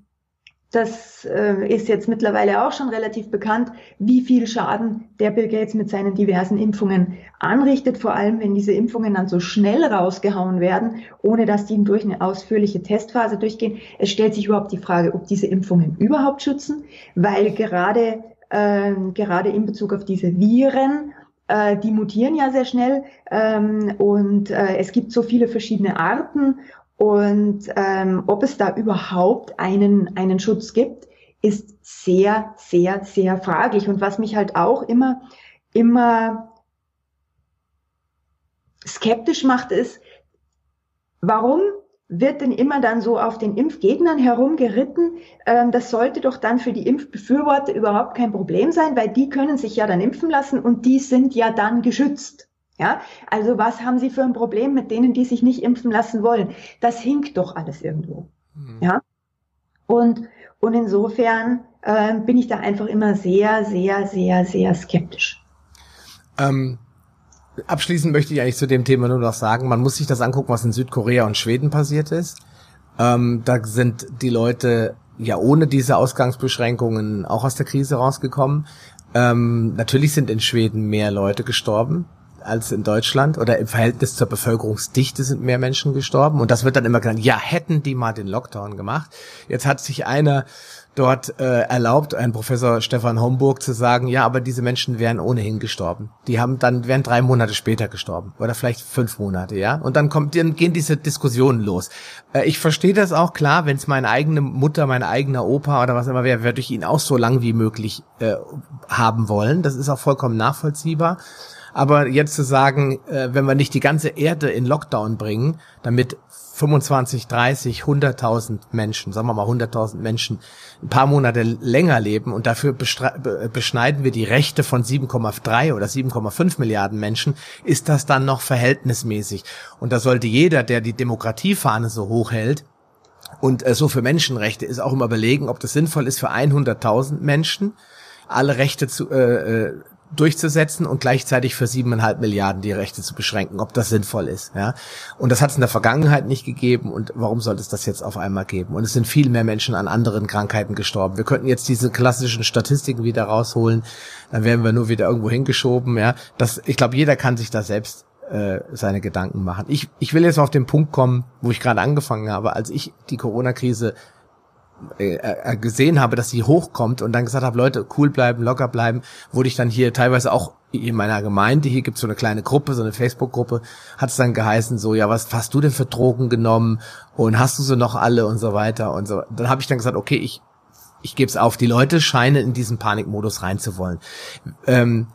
das äh, ist jetzt mittlerweile auch schon relativ bekannt, wie viel Schaden der Bill Gates mit seinen diversen Impfungen anrichtet, vor allem wenn diese Impfungen dann so schnell rausgehauen werden, ohne dass die durch eine ausführliche Testphase durchgehen. Es stellt sich überhaupt die Frage, ob diese Impfungen überhaupt schützen, weil gerade, äh, gerade in Bezug auf diese Viren äh, die mutieren ja sehr schnell ähm, und äh, es gibt so viele verschiedene Arten und ähm, ob es da überhaupt einen, einen Schutz gibt, ist sehr, sehr, sehr fraglich. Und was mich halt auch immer, immer skeptisch macht, ist, warum wird denn immer dann so auf den Impfgegnern herumgeritten? Ähm, das sollte doch dann für die Impfbefürworter überhaupt kein Problem sein, weil die können sich ja dann impfen lassen und die sind ja dann geschützt. Ja, also was haben Sie für ein Problem mit denen, die sich nicht impfen lassen wollen? Das hinkt doch alles irgendwo. Mhm. Ja, und, und insofern äh, bin ich da einfach immer sehr, sehr, sehr, sehr skeptisch. Ähm, abschließend möchte ich eigentlich zu dem Thema nur noch sagen, man muss sich das angucken, was in Südkorea und Schweden passiert ist. Ähm, da sind die Leute ja ohne diese Ausgangsbeschränkungen auch aus der Krise rausgekommen. Ähm, natürlich sind in Schweden mehr Leute gestorben als in Deutschland oder im Verhältnis zur Bevölkerungsdichte sind mehr Menschen gestorben und das wird dann immer genannt, ja, hätten die mal den Lockdown gemacht. Jetzt hat sich einer dort äh, erlaubt, ein Professor Stefan Homburg zu sagen, ja, aber diese Menschen wären ohnehin gestorben. Die haben dann wären drei Monate später gestorben oder vielleicht fünf Monate, ja. Und dann kommt dann gehen diese Diskussionen los. Äh, ich verstehe das auch klar, wenn es meine eigene Mutter, mein eigener Opa oder was immer wäre, würde ich ihn auch so lang wie möglich äh, haben wollen. Das ist auch vollkommen nachvollziehbar. Aber jetzt zu sagen, äh, wenn wir nicht die ganze Erde in Lockdown bringen, damit 25, 30, 100.000 Menschen, sagen wir mal 100.000 Menschen, ein paar Monate länger leben und dafür beschneiden wir die Rechte von 7,3 oder 7,5 Milliarden Menschen, ist das dann noch verhältnismäßig. Und da sollte jeder, der die Demokratiefahne so hoch hält, und äh, so für Menschenrechte ist auch immer überlegen, ob das sinnvoll ist für 100.000 Menschen alle Rechte zu, äh, äh durchzusetzen und gleichzeitig für siebeneinhalb Milliarden die Rechte zu beschränken, ob das sinnvoll ist. Ja? Und das hat es in der Vergangenheit nicht gegeben und warum sollte es das jetzt auf einmal geben? Und es sind viel mehr Menschen an anderen Krankheiten gestorben. Wir könnten jetzt diese klassischen Statistiken wieder rausholen, dann werden wir nur wieder irgendwo hingeschoben. Ja? Das, ich glaube, jeder kann sich da selbst äh, seine Gedanken machen. Ich, ich will jetzt auf den Punkt kommen, wo ich gerade angefangen habe, als ich die Corona-Krise äh, äh, gesehen habe, dass sie hochkommt und dann gesagt habe, Leute, cool bleiben, locker bleiben, wurde ich dann hier teilweise auch in meiner Gemeinde, hier gibt's so eine kleine Gruppe, so eine Facebook-Gruppe, hat es dann geheißen, so, ja, was hast du denn für Drogen genommen und hast du sie noch alle und so weiter und so. Dann habe ich dann gesagt, okay, ich, ich gebe es auf, die Leute scheinen in diesen Panikmodus reinzuwollen. Ähm,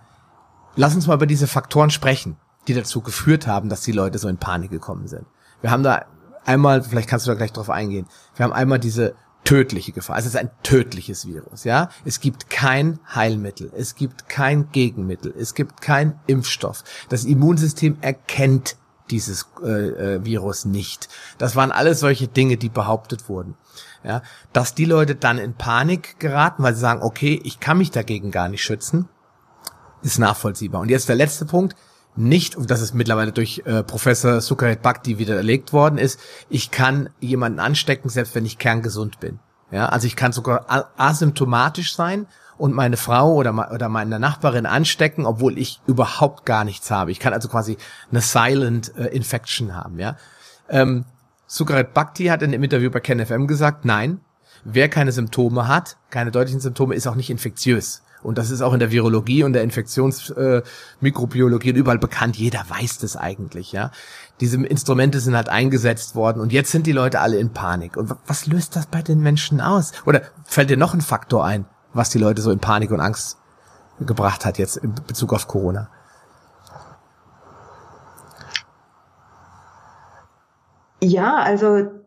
lass uns mal über diese Faktoren sprechen, die dazu geführt haben, dass die Leute so in Panik gekommen sind. Wir haben da einmal, vielleicht kannst du da gleich drauf eingehen, wir haben einmal diese tödliche Gefahr. Es ist ein tödliches Virus, ja. Es gibt kein Heilmittel. Es gibt kein Gegenmittel. Es gibt kein Impfstoff. Das Immunsystem erkennt dieses äh, äh, Virus nicht. Das waren alles solche Dinge, die behauptet wurden. Ja, dass die Leute dann in Panik geraten, weil sie sagen, okay, ich kann mich dagegen gar nicht schützen. ist nachvollziehbar. Und jetzt der letzte Punkt, nicht, und das ist mittlerweile durch äh, Professor Sukaret Bhakti widerlegt worden ist, ich kann jemanden anstecken, selbst wenn ich kerngesund bin. Ja, also ich kann sogar asymptomatisch sein und meine Frau oder, oder meine Nachbarin anstecken, obwohl ich überhaupt gar nichts habe. Ich kann also quasi eine Silent äh, Infection haben, ja. Ähm, Sukaret Bhakti hat in dem Interview bei KenFM gesagt, nein, wer keine Symptome hat, keine deutlichen Symptome, ist auch nicht infektiös. Und das ist auch in der Virologie und der Infektionsmikrobiologie äh, überall bekannt. Jeder weiß das eigentlich, ja. Diese Instrumente sind halt eingesetzt worden und jetzt sind die Leute alle in Panik. Und was löst das bei den Menschen aus? Oder fällt dir noch ein Faktor ein, was die Leute so in Panik und Angst gebracht hat jetzt in Bezug auf Corona? Ja, also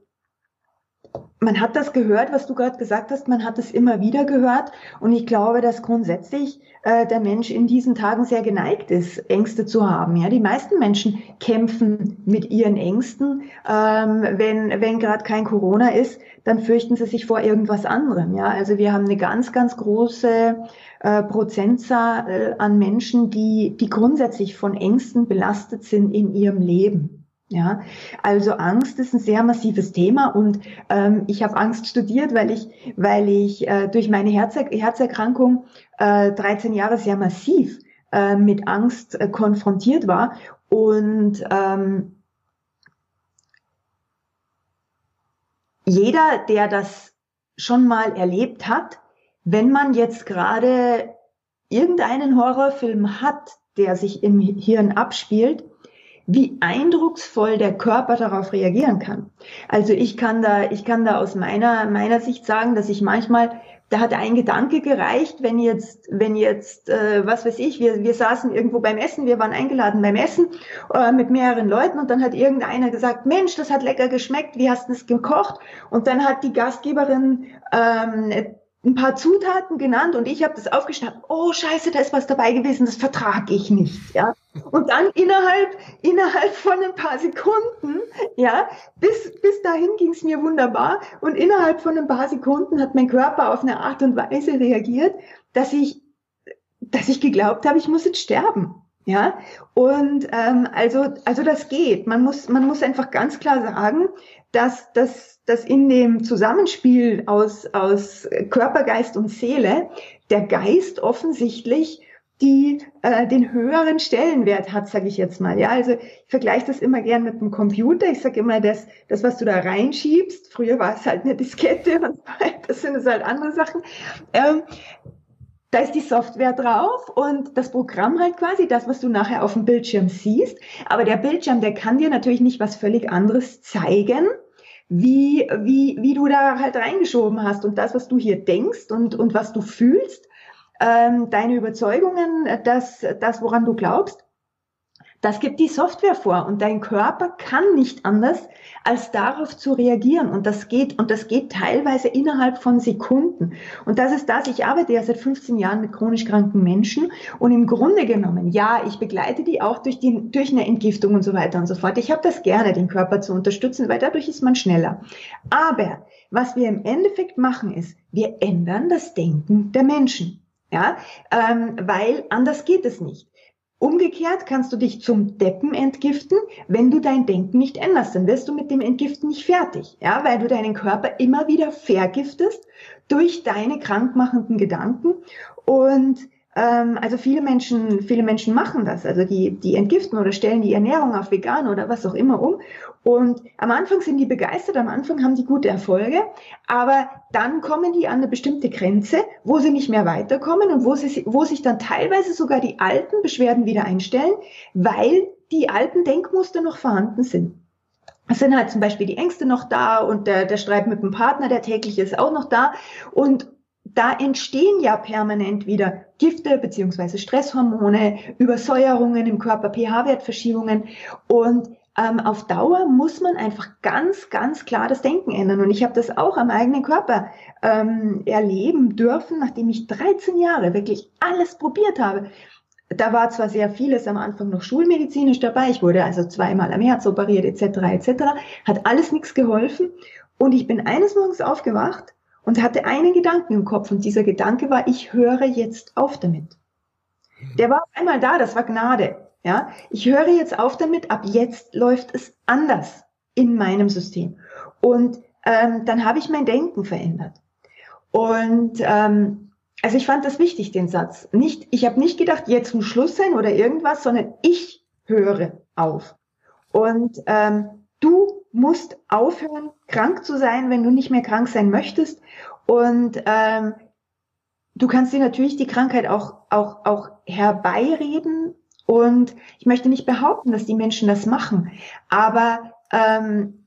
man hat das gehört, was du gerade gesagt hast, man hat es immer wieder gehört. Und ich glaube, dass grundsätzlich äh, der Mensch in diesen Tagen sehr geneigt ist, Ängste zu haben. Ja, die meisten Menschen kämpfen mit ihren Ängsten. Ähm, wenn wenn gerade kein Corona ist, dann fürchten sie sich vor irgendwas anderem. Ja, also wir haben eine ganz, ganz große äh, Prozentzahl an Menschen, die, die grundsätzlich von Ängsten belastet sind in ihrem Leben. Ja, also Angst ist ein sehr massives Thema und ähm, ich habe Angst studiert, weil ich, weil ich äh, durch meine Herzer Herzerkrankung äh, 13 Jahre sehr massiv äh, mit Angst äh, konfrontiert war und ähm, jeder, der das schon mal erlebt hat, wenn man jetzt gerade irgendeinen Horrorfilm hat, der sich im Hirn abspielt, wie eindrucksvoll der Körper darauf reagieren kann. Also ich kann da, ich kann da aus meiner, meiner Sicht sagen, dass ich manchmal, da hat ein Gedanke gereicht, wenn jetzt, wenn jetzt, äh, was weiß ich, wir, wir saßen irgendwo beim Essen, wir waren eingeladen beim Essen äh, mit mehreren Leuten und dann hat irgendeiner gesagt, Mensch, das hat lecker geschmeckt, wie hast du es gekocht? Und dann hat die Gastgeberin ähm, ein paar Zutaten genannt und ich habe das aufgeschnappt. Oh Scheiße, da ist was dabei gewesen, das vertrage ich nicht. Ja, und dann innerhalb innerhalb von ein paar Sekunden, ja, bis bis dahin ging es mir wunderbar und innerhalb von ein paar Sekunden hat mein Körper auf eine Art und Weise reagiert, dass ich dass ich geglaubt habe, ich muss jetzt sterben. Ja, und ähm, also also das geht. Man muss man muss einfach ganz klar sagen, dass das dass in dem Zusammenspiel aus, aus Körper, Geist und Seele der Geist offensichtlich die äh, den höheren Stellenwert hat, sage ich jetzt mal. Ja, also ich vergleiche das immer gern mit dem Computer. Ich sage immer, das, das, was du da reinschiebst, früher war es halt eine Diskette und das sind es halt andere Sachen. Ähm, da ist die Software drauf und das Programm halt quasi das, was du nachher auf dem Bildschirm siehst. Aber der Bildschirm, der kann dir natürlich nicht was völlig anderes zeigen, wie, wie, wie du da halt reingeschoben hast und das, was du hier denkst und, und was du fühlst, ähm, deine Überzeugungen, das, das, woran du glaubst, das gibt die Software vor und dein Körper kann nicht anders, als darauf zu reagieren. Und das geht, und das geht teilweise innerhalb von Sekunden. Und das ist das, ich arbeite ja seit 15 Jahren mit chronisch kranken Menschen und im Grunde genommen, ja, ich begleite die auch durch die, durch eine Entgiftung und so weiter und so fort. Ich habe das gerne, den Körper zu unterstützen, weil dadurch ist man schneller. Aber was wir im Endeffekt machen ist, wir ändern das Denken der Menschen. Ja, ähm, weil anders geht es nicht. Umgekehrt kannst du dich zum Deppen entgiften, wenn du dein Denken nicht änderst. Dann wirst du mit dem Entgiften nicht fertig, ja, weil du deinen Körper immer wieder vergiftest durch deine krankmachenden Gedanken und ähm, also viele Menschen, viele Menschen machen das. Also die, die entgiften oder stellen die Ernährung auf vegan oder was auch immer um. Und am Anfang sind die begeistert, am Anfang haben die gute Erfolge, aber dann kommen die an eine bestimmte Grenze, wo sie nicht mehr weiterkommen und wo, sie, wo sich dann teilweise sogar die alten Beschwerden wieder einstellen, weil die alten Denkmuster noch vorhanden sind. Es sind halt zum Beispiel die Ängste noch da und der, der Streit mit dem Partner, der tägliche ist auch noch da. Und da entstehen ja permanent wieder Gifte beziehungsweise Stresshormone, Übersäuerungen im Körper, pH-Wertverschiebungen und ähm, auf Dauer muss man einfach ganz, ganz klar das Denken ändern. Und ich habe das auch am eigenen Körper ähm, erleben dürfen, nachdem ich 13 Jahre wirklich alles probiert habe. Da war zwar sehr vieles am Anfang noch schulmedizinisch dabei, ich wurde also zweimal am Herz operiert etc. etc. Hat alles nichts geholfen. Und ich bin eines Morgens aufgewacht und hatte einen Gedanken im Kopf und dieser Gedanke war, ich höre jetzt auf damit. Der war auf einmal da, das war Gnade. Ja, ich höre jetzt auf damit, ab jetzt läuft es anders in meinem System. Und ähm, dann habe ich mein Denken verändert. Und ähm, also ich fand das wichtig, den Satz. Nicht, ich habe nicht gedacht, jetzt muss Schluss sein oder irgendwas, sondern ich höre auf. Und ähm, du musst aufhören, krank zu sein, wenn du nicht mehr krank sein möchtest. Und ähm, du kannst dir natürlich die Krankheit auch, auch, auch herbeireden. Und ich möchte nicht behaupten, dass die Menschen das machen. Aber ähm,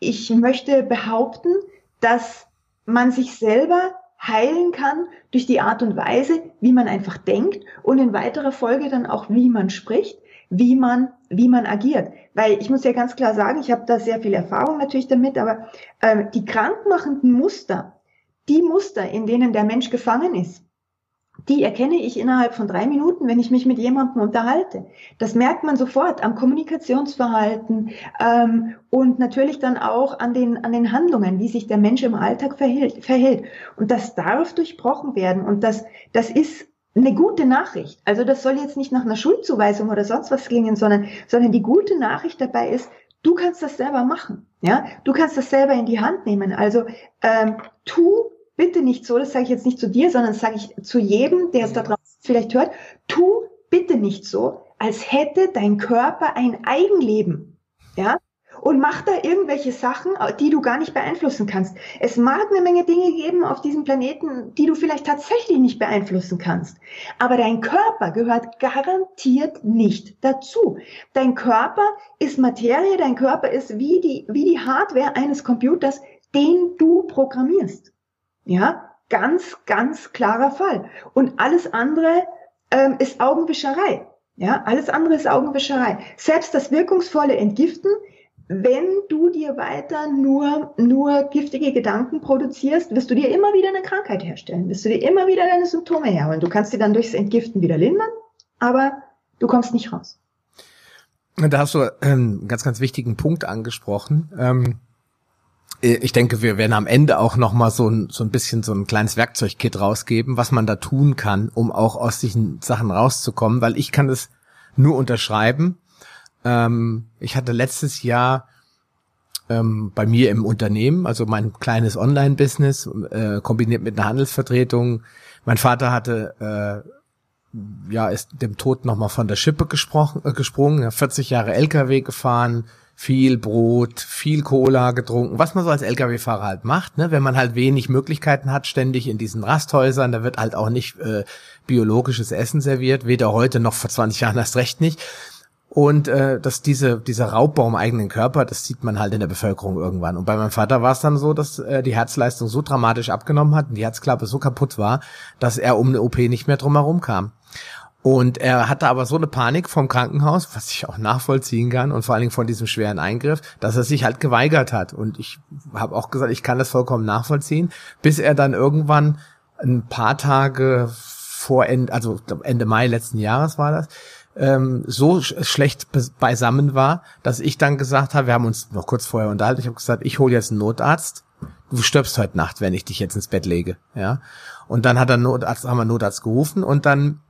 ich möchte behaupten, dass man sich selber heilen kann durch die Art und Weise, wie man einfach denkt und in weiterer Folge dann auch, wie man spricht, wie man, wie man agiert. Weil ich muss ja ganz klar sagen, ich habe da sehr viel Erfahrung natürlich damit, aber äh, die krankmachenden Muster, die Muster, in denen der Mensch gefangen ist, die erkenne ich innerhalb von drei Minuten, wenn ich mich mit jemandem unterhalte. Das merkt man sofort am Kommunikationsverhalten ähm, und natürlich dann auch an den, an den Handlungen, wie sich der Mensch im Alltag verhält. verhält. Und das darf durchbrochen werden. Und das, das ist eine gute Nachricht. Also das soll jetzt nicht nach einer Schuldzuweisung oder sonst was klingen, sondern, sondern die gute Nachricht dabei ist, du kannst das selber machen. Ja, du kannst das selber in die Hand nehmen. Also ähm, tu bitte nicht so, das sage ich jetzt nicht zu dir, sondern das sage ich zu jedem, der es da draußen vielleicht hört, tu bitte nicht so, als hätte dein Körper ein Eigenleben. Ja? Und mach da irgendwelche Sachen, die du gar nicht beeinflussen kannst. Es mag eine Menge Dinge geben auf diesem Planeten, die du vielleicht tatsächlich nicht beeinflussen kannst. Aber dein Körper gehört garantiert nicht dazu. Dein Körper ist Materie, dein Körper ist wie die, wie die Hardware eines Computers, den du programmierst. Ja, ganz, ganz klarer Fall. Und alles andere ähm, ist Augenwischerei. Ja, alles andere ist Augenwischerei. Selbst das wirkungsvolle Entgiften, wenn du dir weiter nur, nur giftige Gedanken produzierst, wirst du dir immer wieder eine Krankheit herstellen, wirst du dir immer wieder deine Symptome herholen. Du kannst sie dann durchs Entgiften wieder lindern, aber du kommst nicht raus. Da hast du ähm, einen ganz, ganz wichtigen Punkt angesprochen. Ähm äh, ich denke, wir werden am Ende auch noch mal so ein, so ein bisschen so ein kleines Werkzeugkit rausgeben, was man da tun kann, um auch aus diesen Sachen rauszukommen, weil ich kann das nur unterschreiben. Ähm, ich hatte letztes Jahr ähm, bei mir im Unternehmen, also mein kleines Online-Business, äh, kombiniert mit einer Handelsvertretung. Mein Vater hatte äh, ja, ist dem Tod nochmal von der Schippe gesprochen, äh, gesprungen, 40 Jahre LKW gefahren, viel Brot, viel Cola getrunken, was man so als Lkw-Fahrer halt macht, ne? wenn man halt wenig Möglichkeiten hat, ständig in diesen Rasthäusern, da wird halt auch nicht äh, biologisches Essen serviert, weder heute noch vor 20 Jahren erst recht nicht. Und äh, dass diese, dieser Raubbau im eigenen Körper, das sieht man halt in der Bevölkerung irgendwann. Und bei meinem Vater war es dann so, dass äh, die Herzleistung so dramatisch abgenommen hat und die Herzklappe so kaputt war, dass er um eine OP nicht mehr drumherum kam. Und er hatte aber so eine Panik vom Krankenhaus, was ich auch nachvollziehen kann und vor allen Dingen von diesem schweren Eingriff, dass er sich halt geweigert hat. Und ich habe auch gesagt, ich kann das vollkommen nachvollziehen, bis er dann irgendwann ein paar Tage vor Ende, also Ende Mai letzten Jahres war das, ähm, so schlecht beisammen war, dass ich dann gesagt habe, wir haben uns noch kurz vorher unterhalten, ich habe gesagt, ich hole jetzt einen Notarzt, du stirbst heute Nacht, wenn ich dich jetzt ins Bett lege, ja. Und dann hat er Notarzt, haben wir Notarzt gerufen und dann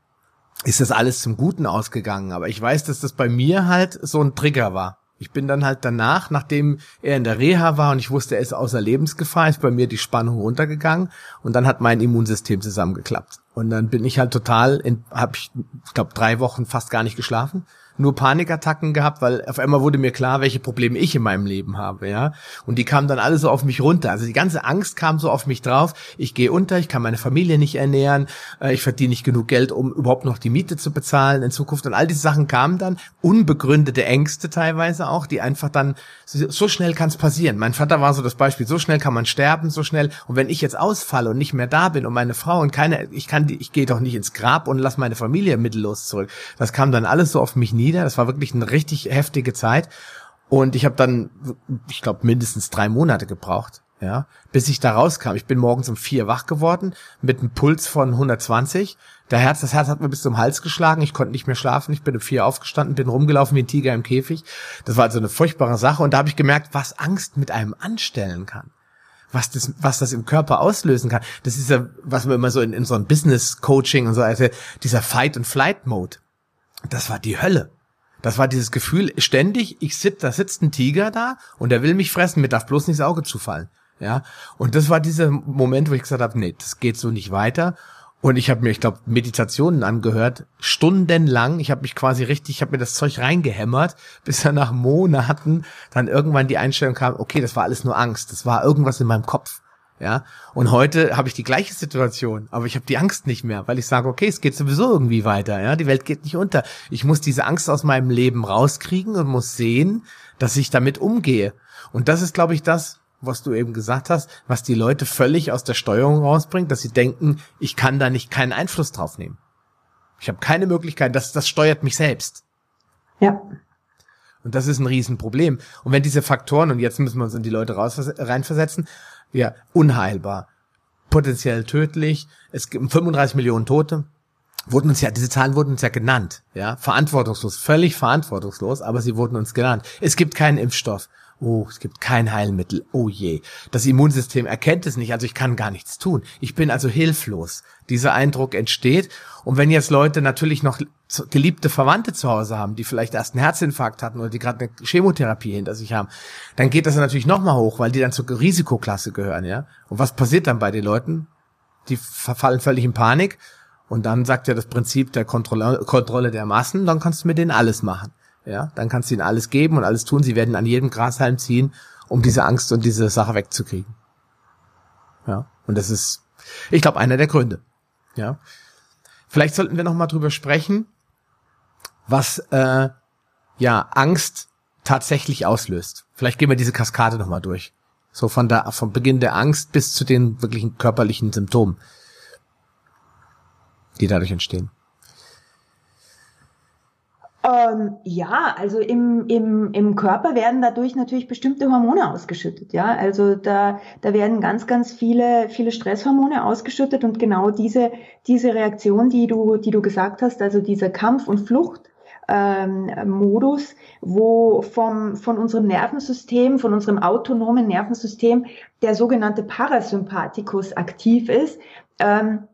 ist das alles zum Guten ausgegangen. Aber ich weiß, dass das bei mir halt so ein Trigger war. Ich bin dann halt danach, nachdem er in der Reha war und ich wusste, er ist außer Lebensgefahr, ist bei mir die Spannung runtergegangen und dann hat mein Immunsystem zusammengeklappt. Und dann bin ich halt total, habe ich, ich glaube, drei Wochen fast gar nicht geschlafen nur Panikattacken gehabt, weil auf einmal wurde mir klar, welche Probleme ich in meinem Leben habe, ja. Und die kamen dann alle so auf mich runter. Also die ganze Angst kam so auf mich drauf. Ich gehe unter, ich kann meine Familie nicht ernähren, äh, ich verdiene nicht genug Geld, um überhaupt noch die Miete zu bezahlen in Zukunft. Und all diese Sachen kamen dann, unbegründete Ängste teilweise auch, die einfach dann, so schnell kann es passieren. Mein Vater war so das Beispiel, so schnell kann man sterben, so schnell. Und wenn ich jetzt ausfalle und nicht mehr da bin und meine Frau und keine, ich kann, ich gehe doch nicht ins Grab und lass meine Familie mittellos zurück. Das kam dann alles so auf mich nieder. Das war wirklich eine richtig heftige Zeit. Und ich habe dann, ich glaube, mindestens drei Monate gebraucht, ja, bis ich da rauskam. Ich bin morgens um vier wach geworden mit einem Puls von 120. Der Herz, das Herz hat mir bis zum Hals geschlagen. Ich konnte nicht mehr schlafen. Ich bin um vier aufgestanden, bin rumgelaufen wie ein Tiger im Käfig. Das war also eine furchtbare Sache. Und da habe ich gemerkt, was Angst mit einem anstellen kann was das, was das im Körper auslösen kann. Das ist ja, was wir immer so in, in so einem Business-Coaching und so, also dieser Fight-and-Flight-Mode. Das war die Hölle. Das war dieses Gefühl, ständig, ich sitz, da sitzt ein Tiger da und der will mich fressen, mir darf bloß nicht ins Auge zufallen. Ja. Und das war dieser Moment, wo ich gesagt habe, nee, das geht so nicht weiter. Und ich habe mir, ich glaube, Meditationen angehört, stundenlang. Ich habe mich quasi richtig, ich habe mir das Zeug reingehämmert, bis dann nach Monaten dann irgendwann die Einstellung kam, okay, das war alles nur Angst, das war irgendwas in meinem Kopf. Ja, und heute habe ich die gleiche Situation, aber ich habe die Angst nicht mehr, weil ich sage, okay, es geht sowieso irgendwie weiter, ja, die Welt geht nicht unter. Ich muss diese Angst aus meinem Leben rauskriegen und muss sehen, dass ich damit umgehe. Und das ist, glaube ich, das, was du eben gesagt hast, was die Leute völlig aus der Steuerung rausbringt, dass sie denken, ich kann da nicht keinen Einfluss drauf nehmen. Ich habe keine Möglichkeit, das, das steuert mich selbst. Ja. Und das ist ein Riesenproblem. Und wenn diese Faktoren, und jetzt müssen wir uns in die Leute raus, reinversetzen, ja, unheilbar, potenziell tödlich, es gibt 35 Millionen Tote, wurden uns ja, diese Zahlen wurden uns ja genannt, ja, verantwortungslos, völlig verantwortungslos, aber sie wurden uns genannt. Es gibt keinen Impfstoff. Oh, es gibt kein Heilmittel. Oh je. Das Immunsystem erkennt es nicht, also ich kann gar nichts tun. Ich bin also hilflos. Dieser Eindruck entsteht. Und wenn jetzt Leute natürlich noch geliebte Verwandte zu Hause haben, die vielleicht erst einen Herzinfarkt hatten oder die gerade eine Chemotherapie hinter sich haben, dann geht das natürlich nochmal hoch, weil die dann zur Risikoklasse gehören, ja. Und was passiert dann bei den Leuten? Die verfallen völlig in Panik. Und dann sagt ja das Prinzip der Kontrolle, Kontrolle der Massen, dann kannst du mit denen alles machen. Ja, dann kannst du ihnen alles geben und alles tun. Sie werden an jedem Grashalm ziehen, um diese Angst und diese Sache wegzukriegen. Ja, und das ist, ich glaube, einer der Gründe. Ja, vielleicht sollten wir noch mal drüber sprechen, was äh, ja Angst tatsächlich auslöst. Vielleicht gehen wir diese Kaskade noch mal durch. So von der vom Beginn der Angst bis zu den wirklichen körperlichen Symptomen, die dadurch entstehen. Ähm, ja, also im, im, im Körper werden dadurch natürlich bestimmte Hormone ausgeschüttet. Ja, also da, da werden ganz, ganz viele, viele Stresshormone ausgeschüttet und genau diese, diese Reaktion, die du, die du gesagt hast, also dieser Kampf- und Flucht, ähm, wo vom, von unserem Nervensystem, von unserem autonomen Nervensystem der sogenannte Parasympathikus aktiv ist, ähm,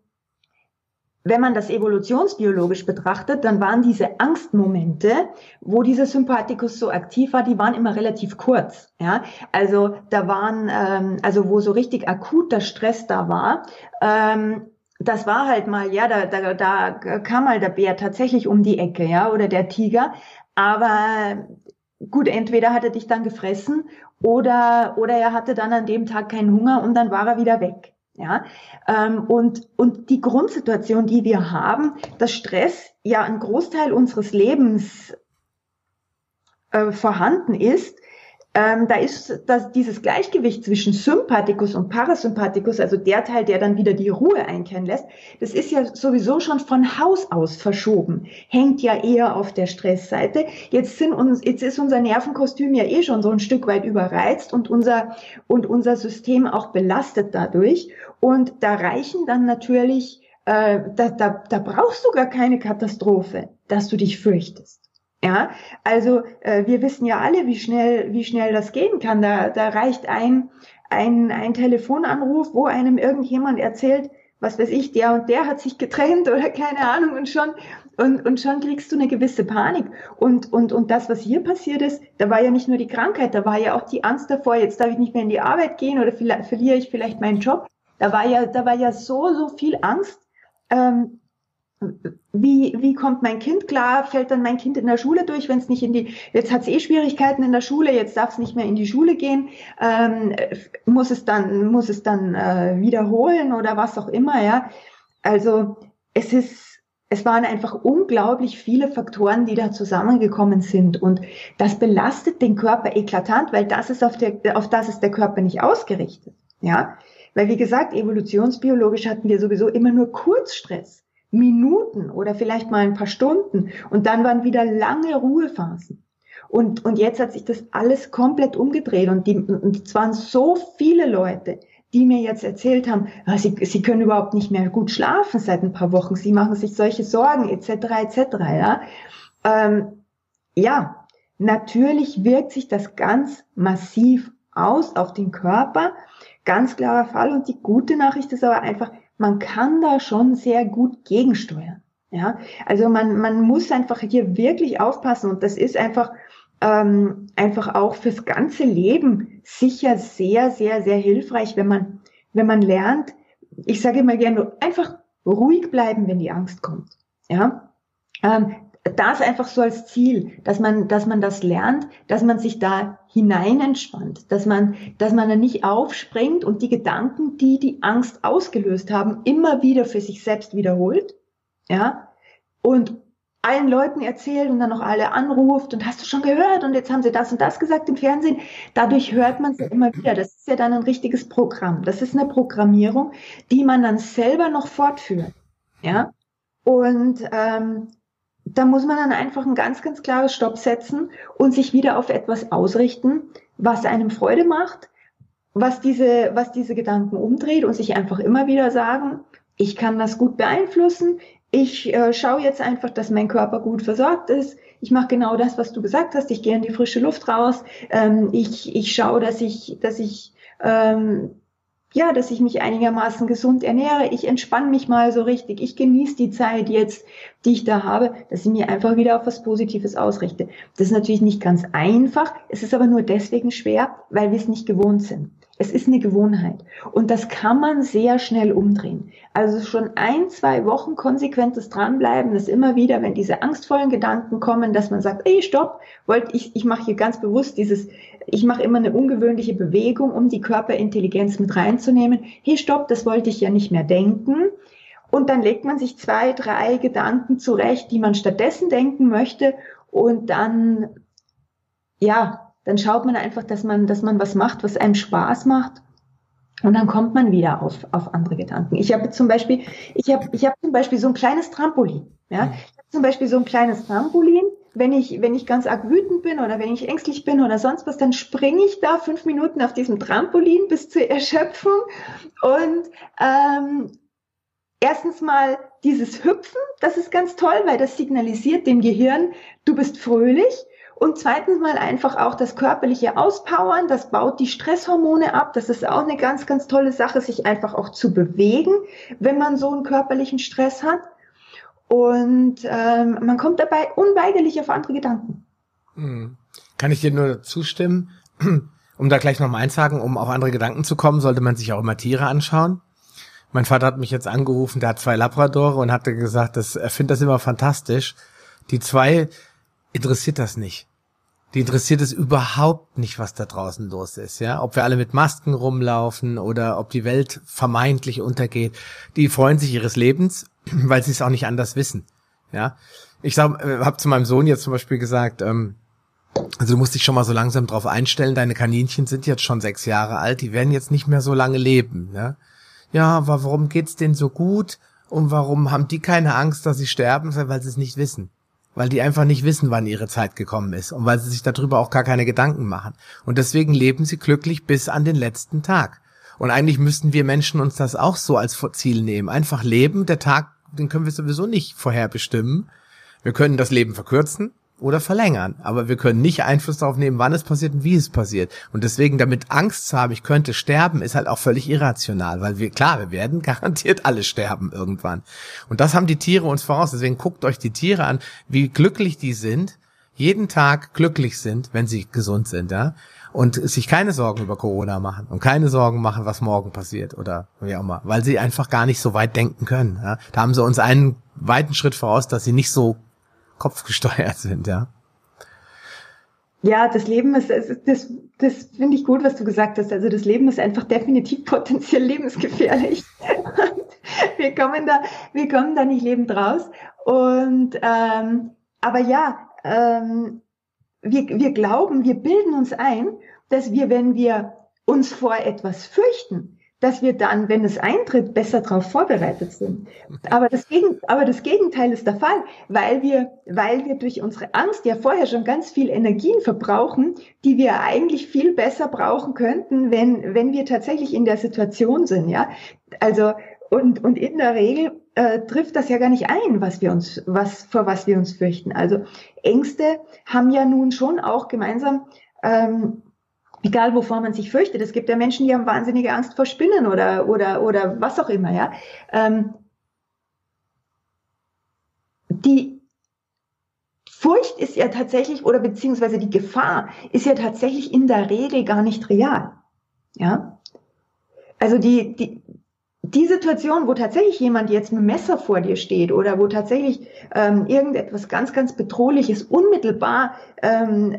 wenn man das evolutionsbiologisch betrachtet, dann waren diese Angstmomente, wo dieser Sympathikus so aktiv war, die waren immer relativ kurz. Ja, also da waren, ähm, also wo so richtig akuter Stress da war. Ähm, das war halt mal, ja, da, da, da kam mal der Bär tatsächlich um die Ecke, ja, oder der Tiger. Aber gut, entweder hat er dich dann gefressen oder, oder er hatte dann an dem Tag keinen Hunger und dann war er wieder weg. Ja, ähm, und, und die Grundsituation, die wir haben, dass Stress ja ein Großteil unseres Lebens äh, vorhanden ist, ähm, da ist das, dieses Gleichgewicht zwischen Sympathikus und Parasympathikus, also der Teil, der dann wieder die Ruhe einkehren lässt, das ist ja sowieso schon von Haus aus verschoben, hängt ja eher auf der Stressseite. Jetzt sind uns, jetzt ist unser Nervenkostüm ja eh schon so ein Stück weit überreizt und unser, und unser System auch belastet dadurch. Und da reichen dann natürlich, äh, da, da, da brauchst du gar keine Katastrophe, dass du dich fürchtest. Ja, also äh, wir wissen ja alle, wie schnell, wie schnell das gehen kann. Da, da reicht ein, ein, ein Telefonanruf, wo einem irgendjemand erzählt, was weiß ich, der und der hat sich getrennt oder keine Ahnung und schon und, und schon kriegst du eine gewisse Panik. Und, und, und das, was hier passiert ist, da war ja nicht nur die Krankheit, da war ja auch die Angst davor, jetzt darf ich nicht mehr in die Arbeit gehen oder verliere ich vielleicht meinen Job. Da war ja, da war ja so, so viel Angst. Ähm, wie, wie kommt mein Kind klar? Fällt dann mein Kind in der Schule durch, wenn es nicht in die, jetzt hat es eh Schwierigkeiten in der Schule, jetzt darf es nicht mehr in die Schule gehen, ähm, muss es dann, muss es dann äh, wiederholen oder was auch immer, ja. Also es ist, es waren einfach unglaublich viele Faktoren, die da zusammengekommen sind. Und das belastet den Körper eklatant, weil das ist auf der, auf das ist der Körper nicht ausgerichtet. Ja. Weil wie gesagt, evolutionsbiologisch hatten wir sowieso immer nur Kurzstress. Minuten oder vielleicht mal ein paar Stunden und dann waren wieder lange Ruhephasen. Und, und jetzt hat sich das alles komplett umgedreht und, die, und es waren so viele Leute, die mir jetzt erzählt haben, ah, sie, sie können überhaupt nicht mehr gut schlafen seit ein paar Wochen, sie machen sich solche Sorgen etc. etc. Ja, ähm, ja natürlich wirkt sich das ganz massiv aus auf den Körper ganz klarer Fall. Und die gute Nachricht ist aber einfach, man kann da schon sehr gut gegensteuern. Ja, also man, man muss einfach hier wirklich aufpassen und das ist einfach, ähm, einfach auch fürs ganze Leben sicher sehr, sehr, sehr hilfreich, wenn man, wenn man lernt, ich sage immer gerne, einfach ruhig bleiben, wenn die Angst kommt. Ja, ähm, das einfach so als Ziel, dass man, dass man das lernt, dass man sich da hinein entspannt, dass man, dass man da nicht aufspringt und die Gedanken, die die Angst ausgelöst haben, immer wieder für sich selbst wiederholt, ja, und allen Leuten erzählt und dann noch alle anruft und hast du schon gehört und jetzt haben sie das und das gesagt im Fernsehen. Dadurch hört man es ja immer wieder. Das ist ja dann ein richtiges Programm. Das ist eine Programmierung, die man dann selber noch fortführt. Ja. Und ähm, da muss man dann einfach ein ganz, ganz klares Stopp setzen und sich wieder auf etwas ausrichten, was einem Freude macht, was diese, was diese Gedanken umdreht und sich einfach immer wieder sagen, ich kann das gut beeinflussen, ich äh, schaue jetzt einfach, dass mein Körper gut versorgt ist. Ich mache genau das, was du gesagt hast. Ich gehe in die frische Luft raus. Ähm, ich, ich schaue, dass ich, dass ich ähm, ja, dass ich mich einigermaßen gesund ernähre. Ich entspanne mich mal so richtig. Ich genieße die Zeit jetzt, die ich da habe, dass ich mir einfach wieder auf was Positives ausrichte. Das ist natürlich nicht ganz einfach. Es ist aber nur deswegen schwer, weil wir es nicht gewohnt sind. Es ist eine Gewohnheit. Und das kann man sehr schnell umdrehen. Also schon ein, zwei Wochen konsequentes Dranbleiben, das immer wieder, wenn diese angstvollen Gedanken kommen, dass man sagt, ey, stopp, wollte ich, ich mache hier ganz bewusst dieses, ich mache immer eine ungewöhnliche Bewegung, um die Körperintelligenz mit reinzunehmen. Hey, stopp, das wollte ich ja nicht mehr denken. Und dann legt man sich zwei, drei Gedanken zurecht, die man stattdessen denken möchte. Und dann, ja, dann schaut man einfach, dass man, dass man was macht, was einem Spaß macht. Und dann kommt man wieder auf, auf andere Gedanken. Ich habe zum Beispiel, ich habe, ich habe zum Beispiel so ein kleines Trampolin. Ja, mhm. ich habe zum Beispiel so ein kleines Trampolin. Wenn ich, wenn ich ganz arg wütend bin oder wenn ich ängstlich bin oder sonst was, dann springe ich da fünf Minuten auf diesem Trampolin bis zur Erschöpfung. Und ähm, erstens mal dieses Hüpfen, das ist ganz toll, weil das signalisiert dem Gehirn, du bist fröhlich. Und zweitens mal einfach auch das körperliche Auspowern, das baut die Stresshormone ab. Das ist auch eine ganz, ganz tolle Sache, sich einfach auch zu bewegen, wenn man so einen körperlichen Stress hat. Und ähm, man kommt dabei unweigerlich auf andere Gedanken. Hm. Kann ich dir nur zustimmen? Um da gleich nochmal einzuhaken, um auf andere Gedanken zu kommen, sollte man sich auch immer Tiere anschauen. Mein Vater hat mich jetzt angerufen, der hat zwei Labradore und hatte gesagt, dass er findet das immer fantastisch. Die zwei interessiert das nicht. Die interessiert es überhaupt nicht, was da draußen los ist, ja. Ob wir alle mit Masken rumlaufen oder ob die Welt vermeintlich untergeht. Die freuen sich ihres Lebens, weil sie es auch nicht anders wissen, ja. Ich sag, äh, habe zu meinem Sohn jetzt zum Beispiel gesagt, ähm, also du musst dich schon mal so langsam drauf einstellen. Deine Kaninchen sind jetzt schon sechs Jahre alt, die werden jetzt nicht mehr so lange leben, ja. Ja, aber warum geht's denen so gut? Und warum haben die keine Angst, dass sie sterben, weil sie es nicht wissen? weil die einfach nicht wissen, wann ihre Zeit gekommen ist und weil sie sich darüber auch gar keine Gedanken machen. Und deswegen leben sie glücklich bis an den letzten Tag. Und eigentlich müssten wir Menschen uns das auch so als Ziel nehmen. Einfach leben, der Tag, den können wir sowieso nicht vorherbestimmen. Wir können das Leben verkürzen, oder verlängern. Aber wir können nicht Einfluss darauf nehmen, wann es passiert und wie es passiert. Und deswegen damit Angst zu haben, ich könnte sterben, ist halt auch völlig irrational, weil wir, klar, wir werden garantiert alle sterben irgendwann. Und das haben die Tiere uns voraus. Deswegen guckt euch die Tiere an, wie glücklich die sind, jeden Tag glücklich sind, wenn sie gesund sind, ja. Und sich keine Sorgen über Corona machen und keine Sorgen machen, was morgen passiert oder wie auch immer, weil sie einfach gar nicht so weit denken können. Ja? Da haben sie uns einen weiten Schritt voraus, dass sie nicht so kopfgesteuert sind, ja. Ja, das Leben ist, das, das finde ich gut, was du gesagt hast. Also das Leben ist einfach definitiv potenziell lebensgefährlich. wir kommen da, wir kommen da nicht lebend raus. Und ähm, aber ja, ähm, wir, wir glauben, wir bilden uns ein, dass wir, wenn wir uns vor etwas fürchten, dass wir dann, wenn es eintritt, besser darauf vorbereitet sind. Aber das, aber das Gegenteil ist der Fall, weil wir, weil wir durch unsere Angst ja vorher schon ganz viel Energien verbrauchen, die wir eigentlich viel besser brauchen könnten, wenn, wenn wir tatsächlich in der Situation sind, ja. Also, und, und in der Regel äh, trifft das ja gar nicht ein, was wir uns, was, vor was wir uns fürchten. Also Ängste haben ja nun schon auch gemeinsam ähm, egal wovor man sich fürchtet. Es gibt ja Menschen, die haben wahnsinnige Angst vor Spinnen oder, oder, oder was auch immer, ja. Ähm, die Furcht ist ja tatsächlich, oder beziehungsweise die Gefahr ist ja tatsächlich in der Regel gar nicht real. Ja. Also die, die, die Situation, wo tatsächlich jemand jetzt mit Messer vor dir steht oder wo tatsächlich ähm, irgendetwas ganz, ganz Bedrohliches unmittelbar ähm,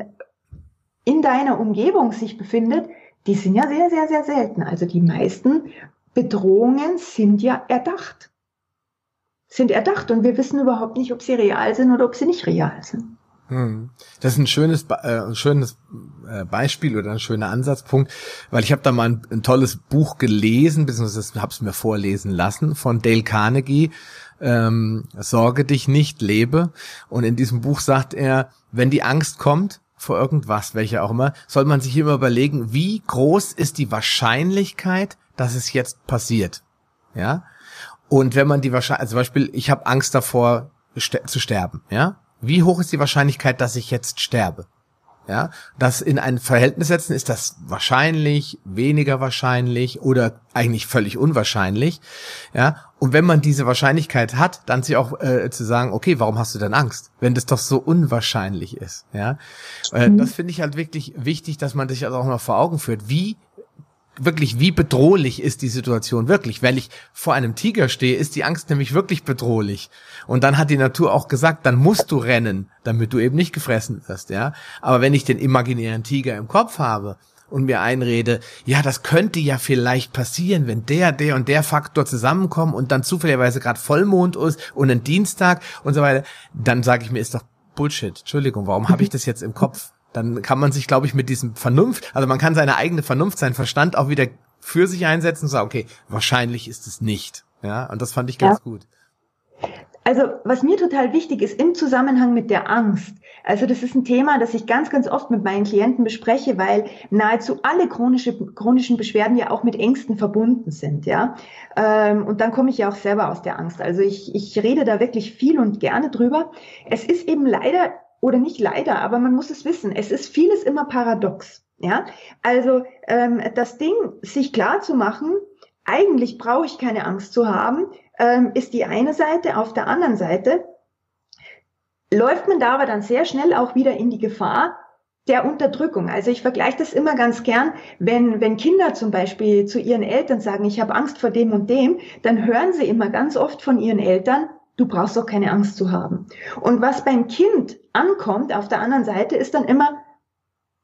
in deiner Umgebung sich befindet, die sind ja sehr, sehr, sehr selten. Also die meisten Bedrohungen sind ja erdacht. Sind erdacht und wir wissen überhaupt nicht, ob sie real sind oder ob sie nicht real sind. Hm. Das ist ein schönes, äh, schönes äh, Beispiel oder ein schöner Ansatzpunkt, weil ich habe da mal ein, ein, tolles Buch gelesen, beziehungsweise habe es mir vorlesen lassen von Dale Carnegie, ähm, Sorge dich nicht, lebe. Und in diesem Buch sagt er, wenn die Angst kommt vor irgendwas, welche auch immer, soll man sich immer überlegen, wie groß ist die Wahrscheinlichkeit, dass es jetzt passiert. Ja. Und wenn man die Wahrscheinlichkeit, also zum Beispiel, ich habe Angst davor zu sterben, ja, wie hoch ist die Wahrscheinlichkeit, dass ich jetzt sterbe? Ja, das in ein Verhältnis setzen, ist das wahrscheinlich, weniger wahrscheinlich oder eigentlich völlig unwahrscheinlich. Ja, und wenn man diese Wahrscheinlichkeit hat, dann sie auch äh, zu sagen, okay, warum hast du denn Angst, wenn das doch so unwahrscheinlich ist? Ja, äh, mhm. das finde ich halt wirklich wichtig, dass man sich also auch noch vor Augen führt. Wie wirklich, wie bedrohlich ist die Situation wirklich? Wenn ich vor einem Tiger stehe, ist die Angst nämlich wirklich bedrohlich. Und dann hat die Natur auch gesagt, dann musst du rennen, damit du eben nicht gefressen wirst, ja. Aber wenn ich den imaginären Tiger im Kopf habe und mir einrede, ja, das könnte ja vielleicht passieren, wenn der, der und der Faktor zusammenkommen und dann zufälligerweise gerade Vollmond ist und ein Dienstag und so weiter, dann sage ich mir, ist doch Bullshit. Entschuldigung, warum habe ich das jetzt im Kopf? Dann kann man sich, glaube ich, mit diesem Vernunft, also man kann seine eigene Vernunft, seinen Verstand auch wieder für sich einsetzen und sagen, okay, wahrscheinlich ist es nicht. Ja, und das fand ich ganz ja. gut. Also, was mir total wichtig ist im Zusammenhang mit der Angst. Also, das ist ein Thema, das ich ganz, ganz oft mit meinen Klienten bespreche, weil nahezu alle chronische, chronischen Beschwerden ja auch mit Ängsten verbunden sind, ja. Ähm, und dann komme ich ja auch selber aus der Angst. Also, ich, ich rede da wirklich viel und gerne drüber. Es ist eben leider oder nicht leider, aber man muss es wissen, es ist vieles immer paradox. Ja, also ähm, das Ding, sich klar zu machen, eigentlich brauche ich keine Angst zu haben, ähm, ist die eine Seite. Auf der anderen Seite läuft man da aber dann sehr schnell auch wieder in die Gefahr der Unterdrückung. Also ich vergleiche das immer ganz gern, wenn, wenn Kinder zum Beispiel zu ihren Eltern sagen, ich habe Angst vor dem und dem, dann hören sie immer ganz oft von ihren Eltern, du brauchst doch keine Angst zu haben. Und was beim Kind ankommt auf der anderen Seite, ist dann immer,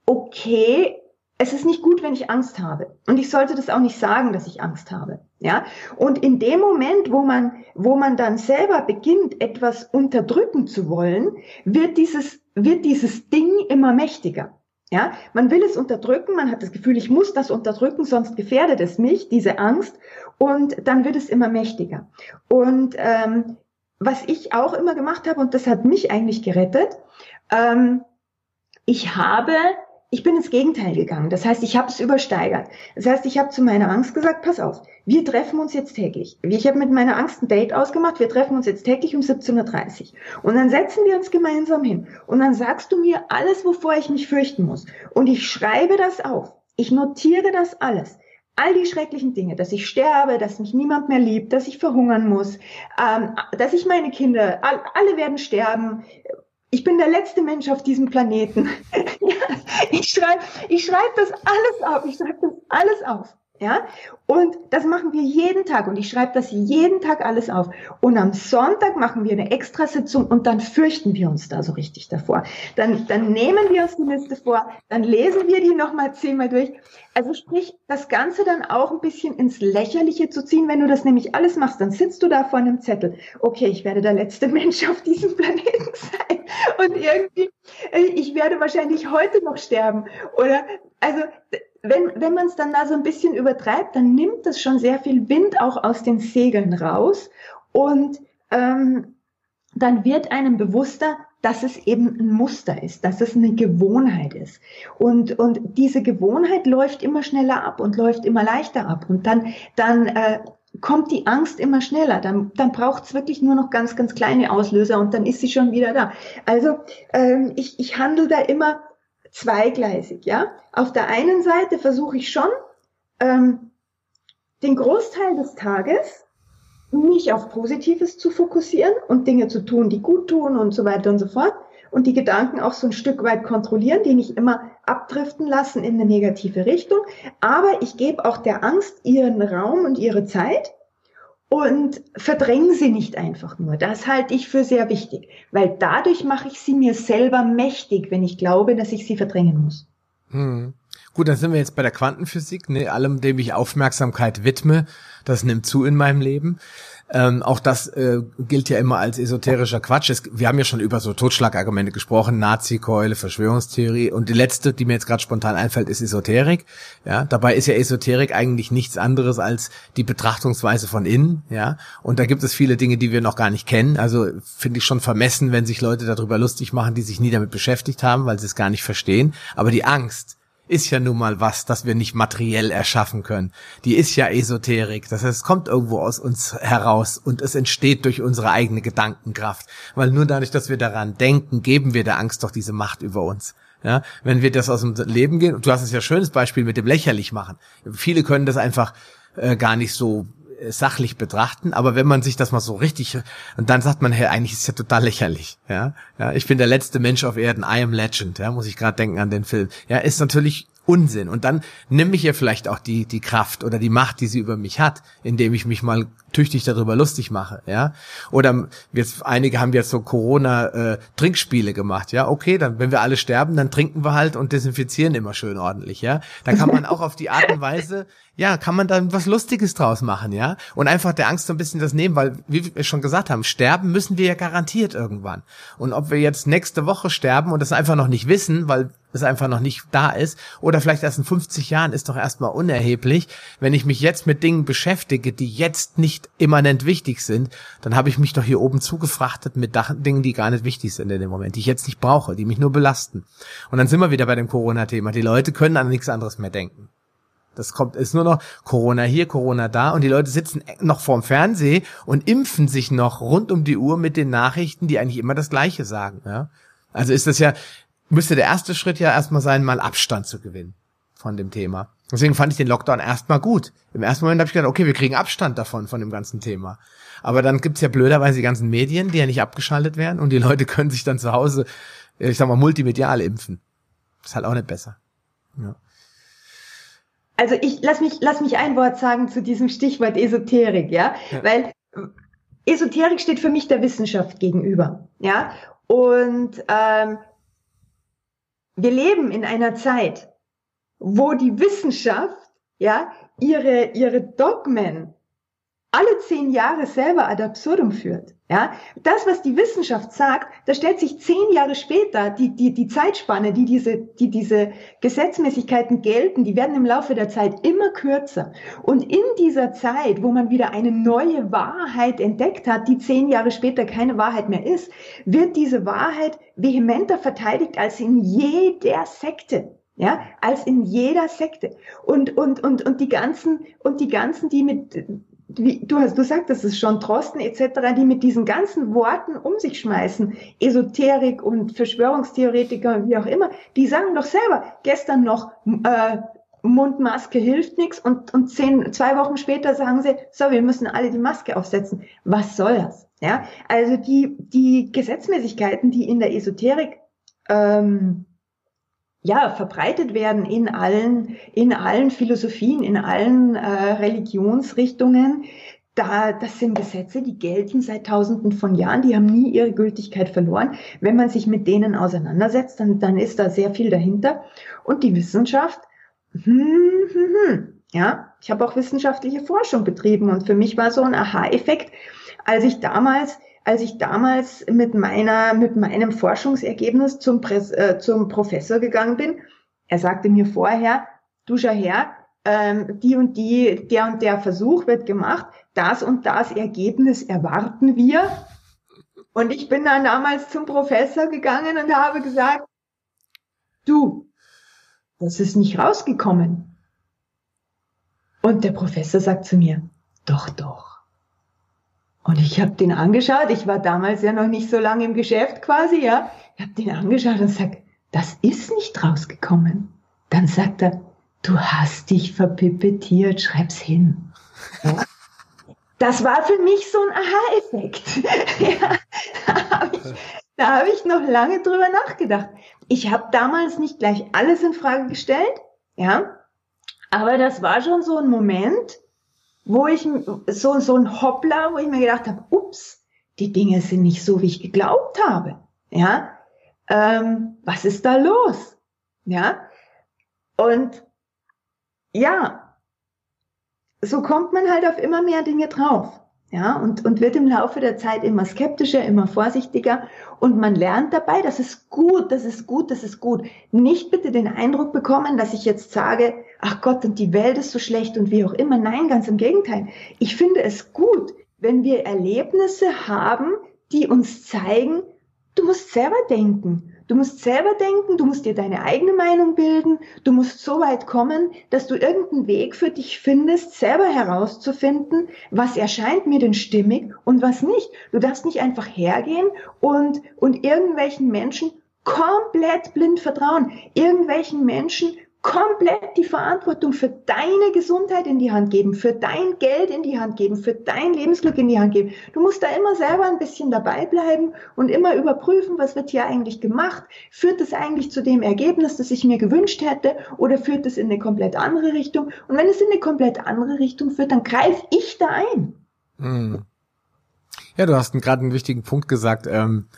okay, es ist nicht gut, wenn ich Angst habe. Und ich sollte das auch nicht sagen, dass ich Angst habe. Ja? Und in dem Moment, wo man, wo man dann selber beginnt, etwas unterdrücken zu wollen, wird dieses, wird dieses Ding immer mächtiger. Ja, man will es unterdrücken, man hat das Gefühl, ich muss das unterdrücken, sonst gefährdet es mich, diese Angst, und dann wird es immer mächtiger. Und ähm, was ich auch immer gemacht habe, und das hat mich eigentlich gerettet, ähm, ich habe, ich bin ins Gegenteil gegangen. Das heißt, ich habe es übersteigert. Das heißt, ich habe zu meiner Angst gesagt, pass auf, wir treffen uns jetzt täglich. Ich habe mit meiner Angst ein Date ausgemacht, wir treffen uns jetzt täglich um 17.30 Uhr. Und dann setzen wir uns gemeinsam hin. Und dann sagst du mir alles, wovor ich mich fürchten muss. Und ich schreibe das auf. Ich notiere das alles all die schrecklichen Dinge, dass ich sterbe, dass mich niemand mehr liebt, dass ich verhungern muss, ähm, dass ich meine Kinder, all, alle werden sterben. Ich bin der letzte Mensch auf diesem Planeten. ich schreibe ich schreib das alles auf. Ich schreibe das alles auf. Ja, und das machen wir jeden Tag und ich schreibe das jeden Tag alles auf. Und am Sonntag machen wir eine Extrasitzung und dann fürchten wir uns da so richtig davor. Dann, dann nehmen wir uns die Liste vor, dann lesen wir die nochmal zehnmal durch. Also sprich, das Ganze dann auch ein bisschen ins Lächerliche zu ziehen. Wenn du das nämlich alles machst, dann sitzt du da vor einem Zettel. Okay, ich werde der letzte Mensch auf diesem Planeten sein. Und irgendwie, äh, ich werde wahrscheinlich heute noch sterben. Oder, also, wenn, wenn man es dann da so ein bisschen übertreibt, dann nimmt das schon sehr viel Wind auch aus den Segeln raus und ähm, dann wird einem bewusster, dass es eben ein Muster ist, dass es eine Gewohnheit ist. Und, und diese Gewohnheit läuft immer schneller ab und läuft immer leichter ab. Und dann, dann äh, kommt die Angst immer schneller. Dann, dann braucht es wirklich nur noch ganz, ganz kleine Auslöser und dann ist sie schon wieder da. Also ähm, ich, ich handle da immer zweigleisig, ja. Auf der einen Seite versuche ich schon, ähm, den Großteil des Tages mich auf Positives zu fokussieren und Dinge zu tun, die gut tun und so weiter und so fort. Und die Gedanken auch so ein Stück weit kontrollieren, die nicht immer abdriften lassen in eine negative Richtung. Aber ich gebe auch der Angst ihren Raum und ihre Zeit und verdrängen sie nicht einfach nur. Das halte ich für sehr wichtig, weil dadurch mache ich sie mir selber mächtig, wenn ich glaube, dass ich sie verdrängen muss. Hm. Gut, dann sind wir jetzt bei der Quantenphysik, ne, allem, dem ich Aufmerksamkeit widme, das nimmt zu in meinem Leben. Ähm, auch das äh, gilt ja immer als esoterischer Quatsch. Es, wir haben ja schon über so Totschlagargumente gesprochen, Nazi-Keule, Verschwörungstheorie. Und die letzte, die mir jetzt gerade spontan einfällt, ist Esoterik. Ja, dabei ist ja Esoterik eigentlich nichts anderes als die Betrachtungsweise von innen. Ja, und da gibt es viele Dinge, die wir noch gar nicht kennen. Also finde ich schon vermessen, wenn sich Leute darüber lustig machen, die sich nie damit beschäftigt haben, weil sie es gar nicht verstehen. Aber die Angst, ist ja nun mal was, das wir nicht materiell erschaffen können. Die ist ja Esoterik. Das heißt, es kommt irgendwo aus uns heraus und es entsteht durch unsere eigene Gedankenkraft. Weil nur dadurch, dass wir daran denken, geben wir der Angst doch diese Macht über uns. Ja, wenn wir das aus dem Leben gehen, du hast es ja schönes Beispiel mit dem lächerlich machen. Viele können das einfach äh, gar nicht so sachlich betrachten, aber wenn man sich das mal so richtig und dann sagt man, hey, eigentlich ist ja total lächerlich, ja, ja, ich bin der letzte Mensch auf Erden, I am Legend, ja, muss ich gerade denken an den Film, ja, ist natürlich Unsinn. Und dann nehme ich ihr vielleicht auch die, die Kraft oder die Macht, die sie über mich hat, indem ich mich mal tüchtig darüber lustig mache, ja. Oder jetzt, einige haben jetzt so Corona-Trinkspiele äh, gemacht, ja. Okay, dann, wenn wir alle sterben, dann trinken wir halt und desinfizieren immer schön ordentlich, ja. Da kann man auch auf die Art und Weise, ja, kann man dann was Lustiges draus machen, ja. Und einfach der Angst so ein bisschen das nehmen, weil, wie wir schon gesagt haben, sterben müssen wir ja garantiert irgendwann. Und ob wir jetzt nächste Woche sterben und das einfach noch nicht wissen, weil es einfach noch nicht da ist, oder vielleicht erst in 50 Jahren, ist doch erstmal unerheblich. Wenn ich mich jetzt mit Dingen beschäftige, die jetzt nicht immanent wichtig sind, dann habe ich mich doch hier oben zugefrachtet mit Dingen, die gar nicht wichtig sind in dem Moment, die ich jetzt nicht brauche, die mich nur belasten. Und dann sind wir wieder bei dem Corona-Thema. Die Leute können an nichts anderes mehr denken. Das kommt, ist nur noch Corona hier, Corona da und die Leute sitzen noch vorm Fernseh und impfen sich noch rund um die Uhr mit den Nachrichten, die eigentlich immer das Gleiche sagen, ja. Also ist das ja, müsste der erste Schritt ja erstmal sein, mal Abstand zu gewinnen von dem Thema. Deswegen fand ich den Lockdown erstmal gut. Im ersten Moment habe ich gedacht, okay, wir kriegen Abstand davon, von dem ganzen Thema. Aber dann gibt's ja blöderweise die ganzen Medien, die ja nicht abgeschaltet werden und die Leute können sich dann zu Hause, ich sag mal, multimedial impfen. ist halt auch nicht besser. Ja. Also ich lass mich, lass mich ein Wort sagen zu diesem Stichwort Esoterik, ja, ja. weil Esoterik steht für mich der Wissenschaft gegenüber, ja. Und ähm, wir leben in einer Zeit, wo die Wissenschaft ja ihre ihre Dogmen alle zehn Jahre selber ad absurdum führt. Ja, das, was die Wissenschaft sagt, da stellt sich zehn Jahre später die, die, die Zeitspanne, die diese, die diese Gesetzmäßigkeiten gelten, die werden im Laufe der Zeit immer kürzer. Und in dieser Zeit, wo man wieder eine neue Wahrheit entdeckt hat, die zehn Jahre später keine Wahrheit mehr ist, wird diese Wahrheit vehementer verteidigt als in jeder Sekte ja, als in jeder Sekte. Und, und, und, und die ganzen, und die ganzen, die mit, wie, du hast, du sagtest es schon, Drosten etc., die mit diesen ganzen Worten um sich schmeißen, Esoterik und Verschwörungstheoretiker, wie auch immer, die sagen doch selber, gestern noch, äh, Mundmaske hilft nichts und, und zehn, zwei Wochen später sagen sie, so, wir müssen alle die Maske aufsetzen. Was soll das? Ja, also die, die Gesetzmäßigkeiten, die in der Esoterik ähm, ja, verbreitet werden in allen, in allen Philosophien, in allen äh, Religionsrichtungen. Da, das sind Gesetze, die gelten seit Tausenden von Jahren, die haben nie ihre Gültigkeit verloren. Wenn man sich mit denen auseinandersetzt, dann, dann ist da sehr viel dahinter. Und die Wissenschaft, hm, hm, hm, ja, ich habe auch wissenschaftliche Forschung betrieben und für mich war so ein Aha-Effekt, als ich damals als ich damals mit meiner, mit meinem Forschungsergebnis zum, Pres, äh, zum Professor gegangen bin, er sagte mir vorher, du schau her, ähm, die und die, der und der Versuch wird gemacht, das und das Ergebnis erwarten wir. Und ich bin dann damals zum Professor gegangen und habe gesagt, du, das ist nicht rausgekommen. Und der Professor sagt zu mir, doch, doch. Und ich habe den angeschaut, ich war damals ja noch nicht so lange im Geschäft quasi, ja. Ich habe den angeschaut und sag, das ist nicht rausgekommen. Dann sagt er, du hast dich verpipettiert, schreib's hin. Das war für mich so ein Aha-Effekt. ja, da habe ich, hab ich noch lange drüber nachgedacht. Ich habe damals nicht gleich alles in Frage gestellt, ja, aber das war schon so ein Moment, wo ich so, so ein Hoppler, wo ich mir gedacht habe, ups, die Dinge sind nicht so, wie ich geglaubt habe. Ja, ähm, was ist da los? Ja, und ja, so kommt man halt auf immer mehr Dinge drauf. Ja, und, und wird im Laufe der Zeit immer skeptischer, immer vorsichtiger und man lernt dabei, das ist gut, das ist gut, das ist gut. Nicht bitte den Eindruck bekommen, dass ich jetzt sage, ach Gott, und die Welt ist so schlecht und wie auch immer. Nein, ganz im Gegenteil. Ich finde es gut, wenn wir Erlebnisse haben, die uns zeigen, du musst selber denken. Du musst selber denken, du musst dir deine eigene Meinung bilden, du musst so weit kommen, dass du irgendeinen Weg für dich findest, selber herauszufinden, was erscheint mir denn stimmig und was nicht. Du darfst nicht einfach hergehen und, und irgendwelchen Menschen komplett blind vertrauen, irgendwelchen Menschen komplett die Verantwortung für deine Gesundheit in die Hand geben, für dein Geld in die Hand geben, für dein Lebensglück in die Hand geben. Du musst da immer selber ein bisschen dabei bleiben und immer überprüfen, was wird hier eigentlich gemacht? Führt es eigentlich zu dem Ergebnis, das ich mir gewünscht hätte oder führt es in eine komplett andere Richtung? Und wenn es in eine komplett andere Richtung führt, dann greife ich da ein. Hm. Ja, du hast gerade einen wichtigen Punkt gesagt. Ähm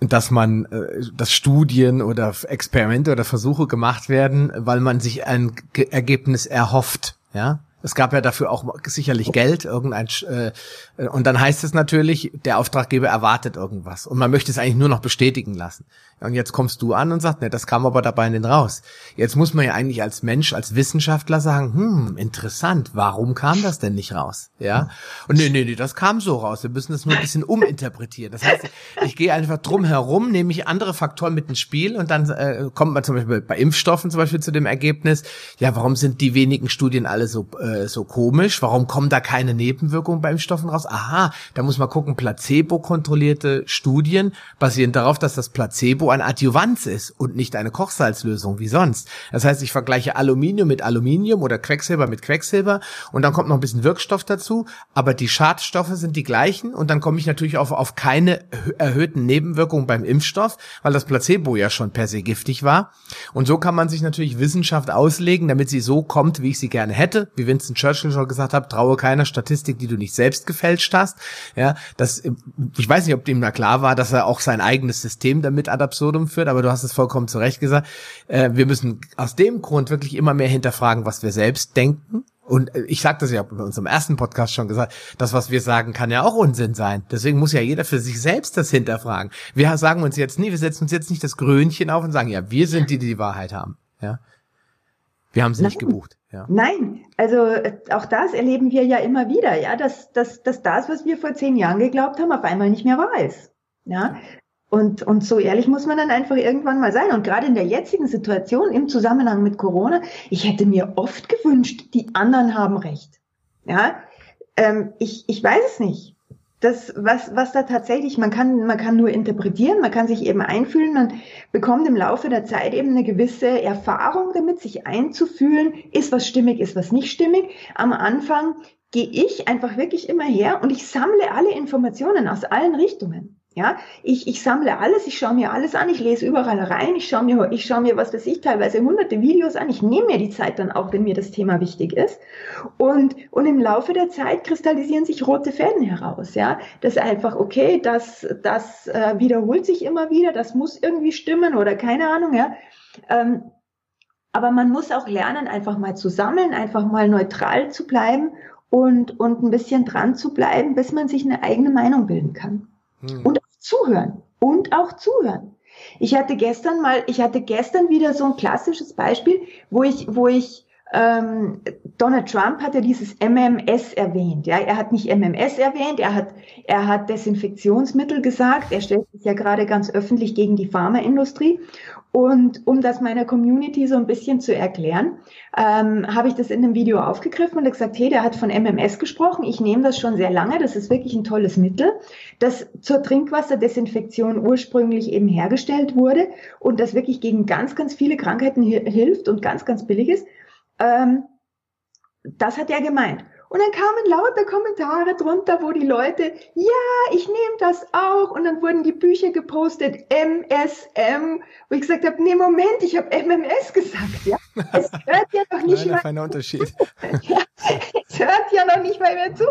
dass man, äh, dass Studien oder Experimente oder Versuche gemacht werden, weil man sich ein Ergebnis erhofft, ja. Es gab ja dafür auch sicherlich Geld, irgendein äh, und dann heißt es natürlich, der Auftraggeber erwartet irgendwas und man möchte es eigentlich nur noch bestätigen lassen. Und jetzt kommst du an und sagst, ne, das kam aber dabei nicht raus. Jetzt muss man ja eigentlich als Mensch, als Wissenschaftler sagen, hm, interessant, warum kam das denn nicht raus? Ja? Und nee, nee, nee, das kam so raus. Wir müssen das nur ein bisschen uminterpretieren. Das heißt, ich gehe einfach drum herum, nehme ich andere Faktoren mit ins Spiel und dann äh, kommt man zum Beispiel bei Impfstoffen zum Beispiel zu dem Ergebnis, ja, warum sind die wenigen Studien alle so, äh, so komisch? Warum kommen da keine Nebenwirkungen bei Impfstoffen raus? Aha, da muss man gucken, placebo-kontrollierte Studien basieren darauf, dass das Placebo ein Adjuvanz ist und nicht eine Kochsalzlösung wie sonst. Das heißt, ich vergleiche Aluminium mit Aluminium oder Quecksilber mit Quecksilber und dann kommt noch ein bisschen Wirkstoff dazu, aber die Schadstoffe sind die gleichen und dann komme ich natürlich auf, auf keine erhöhten Nebenwirkungen beim Impfstoff, weil das Placebo ja schon per se giftig war. Und so kann man sich natürlich Wissenschaft auslegen, damit sie so kommt, wie ich sie gerne hätte. Wie Winston Churchill schon gesagt hat, traue keiner Statistik, die du nicht selbst gefälscht hast. Ja, das, ich weiß nicht, ob dem da klar war, dass er auch sein eigenes System damit ad absurdum führt, aber du hast es vollkommen zu Recht gesagt. Äh, wir müssen aus dem Grund wirklich immer mehr hinterfragen, was wir selbst denken. Und äh, ich sagte das ja bei unserem ersten Podcast schon gesagt, das, was wir sagen, kann ja auch Unsinn sein. Deswegen muss ja jeder für sich selbst das hinterfragen. Wir sagen uns jetzt nie, wir setzen uns jetzt nicht das Grönchen auf und sagen, ja, wir sind die, die die Wahrheit haben. Ja, wir haben sie nicht gebucht. Ja. Nein, also äh, auch das erleben wir ja immer wieder, ja, dass, dass, dass das, was wir vor zehn Jahren geglaubt haben, auf einmal nicht mehr wahr ist. Ja, und, und so ehrlich muss man dann einfach irgendwann mal sein. Und gerade in der jetzigen Situation im Zusammenhang mit Corona, ich hätte mir oft gewünscht, die anderen haben recht. Ja, ähm, ich, ich weiß es nicht. Das, was, was da tatsächlich, man kann, man kann nur interpretieren, man kann sich eben einfühlen, man bekommt im Laufe der Zeit eben eine gewisse Erfahrung damit, sich einzufühlen, ist was stimmig, ist was nicht stimmig. Am Anfang gehe ich einfach wirklich immer her und ich sammle alle Informationen aus allen Richtungen. Ja, ich, ich sammle alles, ich schaue mir alles an, ich lese überall rein, ich schaue mir, ich schaue mir, was weiß ich, teilweise hunderte Videos an, ich nehme mir die Zeit dann auch, wenn mir das Thema wichtig ist. Und, und im Laufe der Zeit kristallisieren sich rote Fäden heraus, ja. Das ist einfach, okay, das, das äh, wiederholt sich immer wieder, das muss irgendwie stimmen oder keine Ahnung, ja. Ähm, aber man muss auch lernen, einfach mal zu sammeln, einfach mal neutral zu bleiben und, und ein bisschen dran zu bleiben, bis man sich eine eigene Meinung bilden kann. Hm. Und zuhören und auch zuhören. Ich hatte gestern mal, ich hatte gestern wieder so ein klassisches Beispiel, wo ich, wo ich ähm, Donald Trump hat ja dieses MMS erwähnt. Ja, er hat nicht MMS erwähnt, er hat, er hat Desinfektionsmittel gesagt. Er stellt sich ja gerade ganz öffentlich gegen die Pharmaindustrie. Und um das meiner Community so ein bisschen zu erklären, ähm, habe ich das in einem Video aufgegriffen und gesagt, hey, der hat von MMS gesprochen. Ich nehme das schon sehr lange. Das ist wirklich ein tolles Mittel, das zur Trinkwasserdesinfektion ursprünglich eben hergestellt wurde und das wirklich gegen ganz, ganz viele Krankheiten hilft und ganz, ganz billig ist. Ähm, das hat er gemeint. Und dann kamen lauter Kommentare drunter, wo die Leute, ja, ich nehme das auch. Und dann wurden die Bücher gepostet, MSM, wo ich gesagt habe, nee, Moment, ich habe MMS gesagt. Ja? Es hört ja noch nicht Kleiner, mal Unterschied. ja, es hört ja noch nicht mal mehr zu.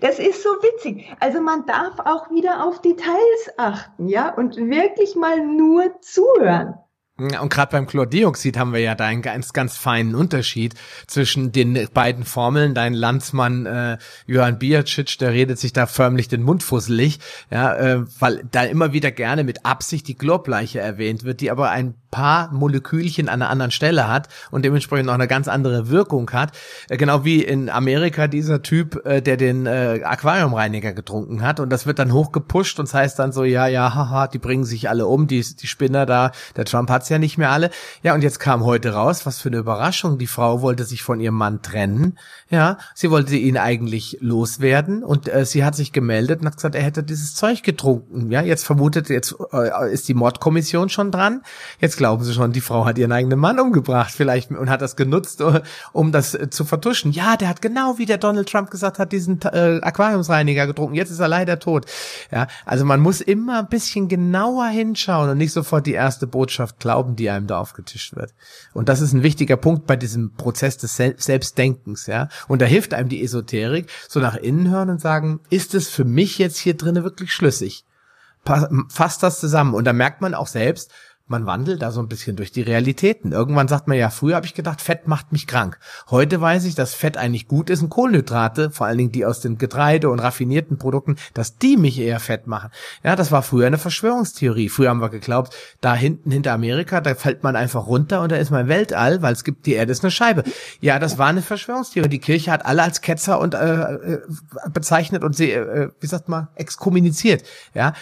Das ist so witzig. Also man darf auch wieder auf Details achten, ja, und wirklich mal nur zuhören. Und gerade beim Chlordioxid haben wir ja da einen ganz, ganz feinen Unterschied zwischen den beiden Formeln. Dein Landsmann äh, Johann Biacic, der redet sich da förmlich den Mund fusselig, ja, äh, weil da immer wieder gerne mit Absicht die Chlorbleiche erwähnt wird, die aber ein paar Molekülchen an einer anderen Stelle hat und dementsprechend noch eine ganz andere Wirkung hat. Äh, genau wie in Amerika dieser Typ, äh, der den äh, Aquariumreiniger getrunken hat und das wird dann hochgepusht und das heißt dann so, ja, ja, haha, die bringen sich alle um, die, die Spinner da, der Trump hat's ja nicht mehr alle. Ja, und jetzt kam heute raus, was für eine Überraschung, die Frau wollte sich von ihrem Mann trennen, ja, sie wollte ihn eigentlich loswerden und äh, sie hat sich gemeldet und hat gesagt, er hätte dieses Zeug getrunken, ja, jetzt vermutet, jetzt äh, ist die Mordkommission schon dran, jetzt glauben sie schon, die Frau hat ihren eigenen Mann umgebracht vielleicht und hat das genutzt, um das äh, zu vertuschen. Ja, der hat genau wie der Donald Trump gesagt hat, diesen äh, Aquariumsreiniger getrunken. Jetzt ist er leider tot. Ja, also man muss immer ein bisschen genauer hinschauen und nicht sofort die erste Botschaft glauben, die einem da aufgetischt wird. Und das ist ein wichtiger Punkt bei diesem Prozess des Sel Selbstdenkens, ja. Und da hilft einem die Esoterik, so nach innen hören und sagen, ist es für mich jetzt hier drinnen wirklich schlüssig? Fasst das zusammen. Und da merkt man auch selbst, man wandelt da so ein bisschen durch die Realitäten. Irgendwann sagt man ja, früher habe ich gedacht, Fett macht mich krank. Heute weiß ich, dass Fett eigentlich gut ist und Kohlenhydrate, vor allen Dingen die aus den Getreide und raffinierten Produkten, dass die mich eher fett machen. Ja, das war früher eine Verschwörungstheorie. Früher haben wir geglaubt, da hinten hinter Amerika, da fällt man einfach runter und da ist man Weltall, weil es gibt, die Erde ist eine Scheibe. Ja, das war eine Verschwörungstheorie. Die Kirche hat alle als Ketzer und äh, äh bezeichnet und sie, äh, wie sagt man, exkommuniziert. Ja,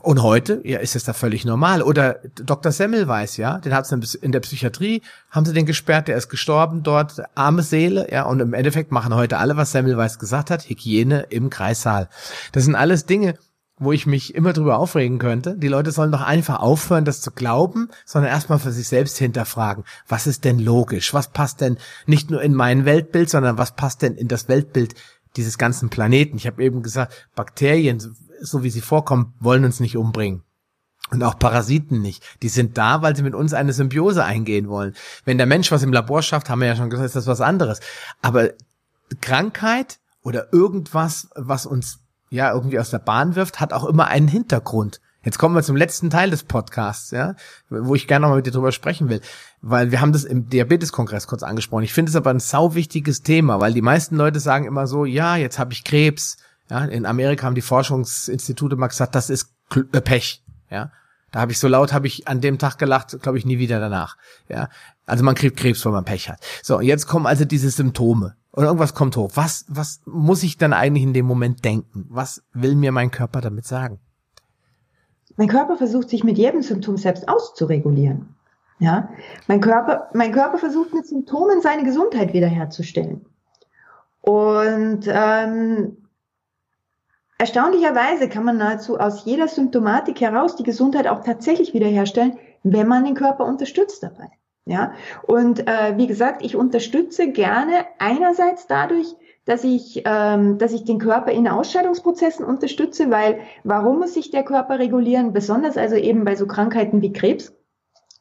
und heute, ja, ist es da völlig normal. Oder Dr. Semmelweis, ja, den hat es in der Psychiatrie, haben sie den gesperrt, der ist gestorben dort, arme Seele, ja, und im Endeffekt machen heute alle, was Semmelweis gesagt hat, Hygiene im Kreissaal. Das sind alles Dinge, wo ich mich immer drüber aufregen könnte. Die Leute sollen doch einfach aufhören, das zu glauben, sondern erstmal für sich selbst hinterfragen. Was ist denn logisch? Was passt denn nicht nur in mein Weltbild, sondern was passt denn in das Weltbild dieses ganzen Planeten? Ich habe eben gesagt, Bakterien so wie sie vorkommen, wollen uns nicht umbringen. Und auch Parasiten nicht. Die sind da, weil sie mit uns eine Symbiose eingehen wollen. Wenn der Mensch was im Labor schafft, haben wir ja schon gesagt, ist das was anderes. Aber Krankheit oder irgendwas, was uns ja irgendwie aus der Bahn wirft, hat auch immer einen Hintergrund. Jetzt kommen wir zum letzten Teil des Podcasts, ja, wo ich gerne nochmal mit dir drüber sprechen will, weil wir haben das im Diabeteskongress kurz angesprochen. Ich finde es aber ein sau wichtiges Thema, weil die meisten Leute sagen immer so, ja, jetzt habe ich Krebs, ja, in Amerika haben die Forschungsinstitute mal gesagt, das ist äh, Pech. Ja, da habe ich so laut, habe ich an dem Tag gelacht, glaube ich, nie wieder danach. Ja, also man kriegt Krebs, wenn man Pech hat. So, jetzt kommen also diese Symptome und irgendwas kommt hoch. Was, was muss ich dann eigentlich in dem Moment denken? Was will mir mein Körper damit sagen? Mein Körper versucht sich mit jedem Symptom selbst auszuregulieren. Ja, mein Körper, mein Körper versucht mit Symptomen seine Gesundheit wiederherzustellen. Und ähm, Erstaunlicherweise kann man nahezu aus jeder Symptomatik heraus die Gesundheit auch tatsächlich wiederherstellen, wenn man den Körper unterstützt dabei. Ja, und äh, wie gesagt, ich unterstütze gerne einerseits dadurch, dass ich, ähm, dass ich den Körper in Ausscheidungsprozessen unterstütze, weil warum muss sich der Körper regulieren, besonders also eben bei so Krankheiten wie Krebs?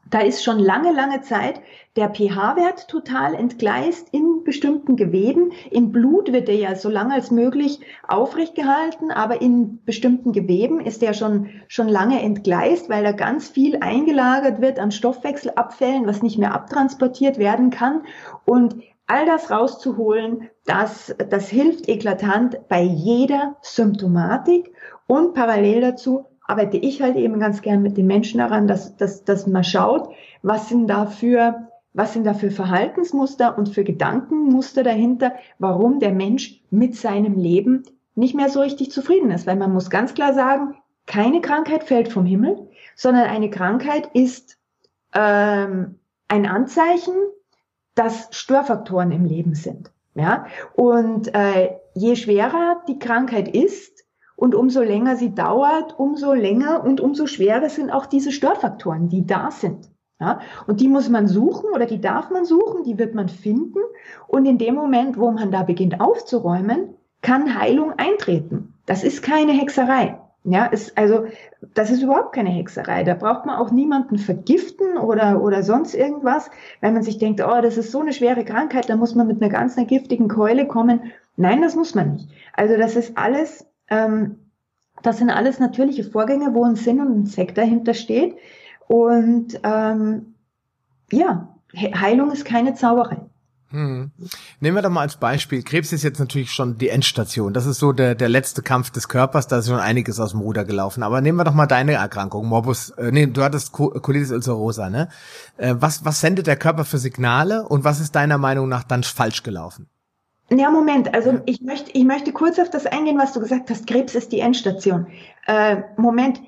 Da ist schon lange, lange Zeit der pH-Wert total entgleist in bestimmten Geweben. Im Blut wird er ja so lange als möglich aufrecht gehalten, aber in bestimmten Geweben ist er schon, schon lange entgleist, weil da ganz viel eingelagert wird an Stoffwechselabfällen, was nicht mehr abtransportiert werden kann. Und all das rauszuholen, das, das hilft eklatant bei jeder Symptomatik und parallel dazu arbeite ich halt eben ganz gern mit den Menschen daran, dass, dass, dass man schaut, was sind da für was sind da für Verhaltensmuster und für Gedankenmuster dahinter, warum der Mensch mit seinem Leben nicht mehr so richtig zufrieden ist. Weil man muss ganz klar sagen, keine Krankheit fällt vom Himmel, sondern eine Krankheit ist ähm, ein Anzeichen, dass Störfaktoren im Leben sind. Ja? Und äh, je schwerer die Krankheit ist und umso länger sie dauert, umso länger und umso schwerer sind auch diese Störfaktoren, die da sind. Ja? Und die muss man suchen oder die darf man suchen, die wird man finden. Und in dem Moment, wo man da beginnt aufzuräumen, kann Heilung eintreten. Das ist keine Hexerei. Ja, ist, also, das ist überhaupt keine Hexerei. Da braucht man auch niemanden vergiften oder, oder sonst irgendwas, weil man sich denkt, oh, das ist so eine schwere Krankheit, da muss man mit einer ganz einer giftigen Keule kommen. Nein, das muss man nicht. Also, das ist alles, ähm, das sind alles natürliche Vorgänge, wo ein Sinn und ein Zweck dahinter steht. Und, ähm, ja, Heilung ist keine Zauberei. Hm. Nehmen wir doch mal als Beispiel. Krebs ist jetzt natürlich schon die Endstation. Das ist so der, der letzte Kampf des Körpers. Da ist schon einiges aus dem Ruder gelaufen. Aber nehmen wir doch mal deine Erkrankung, Morbus. Äh, nee, du hattest Colitis ulcerosa, ne? Äh, was, was sendet der Körper für Signale und was ist deiner Meinung nach dann falsch gelaufen? Ja, Moment. Also ich möchte, ich möchte kurz auf das eingehen, was du gesagt hast. Krebs ist die Endstation. Äh, Moment.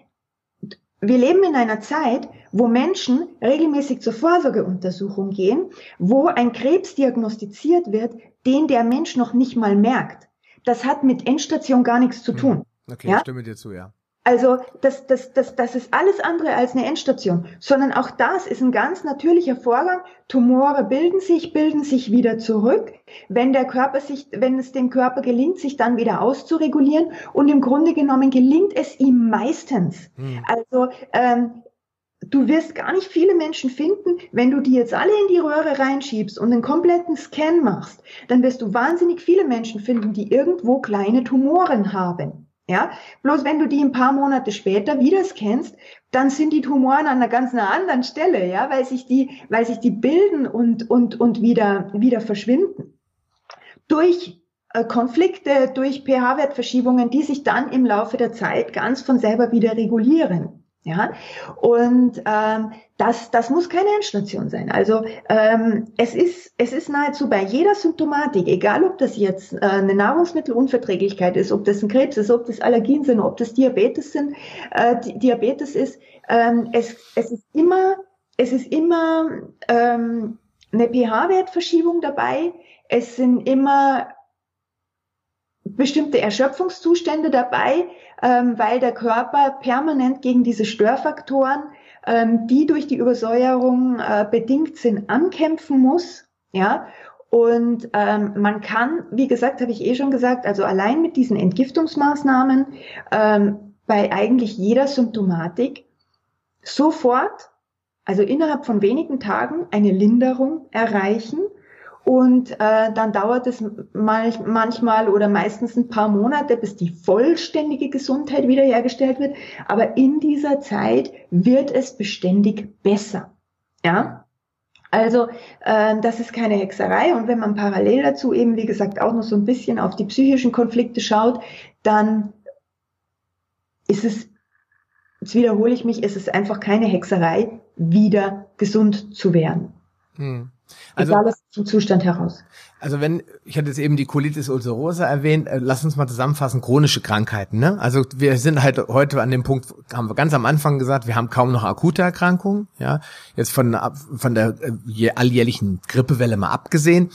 Wir leben in einer Zeit, wo Menschen regelmäßig zur Vorsorgeuntersuchung gehen, wo ein Krebs diagnostiziert wird, den der Mensch noch nicht mal merkt. Das hat mit Endstation gar nichts zu tun. Okay, ja? stimme dir zu, ja. Also das, das, das, das ist alles andere als eine Endstation, sondern auch das ist ein ganz natürlicher Vorgang. Tumore bilden sich, bilden sich wieder zurück, wenn der Körper sich, wenn es dem Körper gelingt, sich dann wieder auszuregulieren. Und im Grunde genommen gelingt es ihm meistens. Hm. Also ähm, du wirst gar nicht viele Menschen finden, wenn du die jetzt alle in die Röhre reinschiebst und einen kompletten Scan machst, dann wirst du wahnsinnig viele Menschen finden, die irgendwo kleine Tumoren haben. Ja, bloß wenn du die ein paar Monate später wieder scannst, dann sind die Tumoren an einer ganz anderen Stelle, ja, weil sich die, weil sich die bilden und, und, und wieder, wieder verschwinden. Durch äh, Konflikte, durch pH-Wertverschiebungen, die sich dann im Laufe der Zeit ganz von selber wieder regulieren. Ja, und ähm, das, das muss keine Endstation sein. Also ähm, es, ist, es ist nahezu bei jeder Symptomatik, egal ob das jetzt äh, eine Nahrungsmittelunverträglichkeit ist, ob das ein Krebs ist, ob das Allergien sind, ob das Diabetes sind, äh, Diabetes ist, ähm, es, es ist immer, es ist immer ähm, eine pH-Wertverschiebung dabei. Es sind immer bestimmte Erschöpfungszustände dabei, ähm, weil der Körper permanent gegen diese Störfaktoren, ähm, die durch die Übersäuerung äh, bedingt sind, ankämpfen muss. Ja, und ähm, man kann, wie gesagt, habe ich eh schon gesagt, also allein mit diesen Entgiftungsmaßnahmen ähm, bei eigentlich jeder Symptomatik sofort, also innerhalb von wenigen Tagen, eine Linderung erreichen und äh, dann dauert es manch, manchmal oder meistens ein paar Monate, bis die vollständige Gesundheit wiederhergestellt wird. Aber in dieser Zeit wird es beständig besser. Ja. Also äh, das ist keine Hexerei. Und wenn man parallel dazu eben, wie gesagt, auch noch so ein bisschen auf die psychischen Konflikte schaut, dann ist es, jetzt wiederhole ich mich, ist es einfach keine Hexerei, wieder gesund zu werden. Hm. Also, Egal aus dem Zustand heraus. Also wenn, ich hatte jetzt eben die Colitis ulcerosa erwähnt, äh, lass uns mal zusammenfassen, chronische Krankheiten. Ne? Also wir sind halt heute an dem Punkt, haben wir ganz am Anfang gesagt, wir haben kaum noch akute Erkrankungen. Ja, Jetzt von, von der äh, alljährlichen Grippewelle mal abgesehen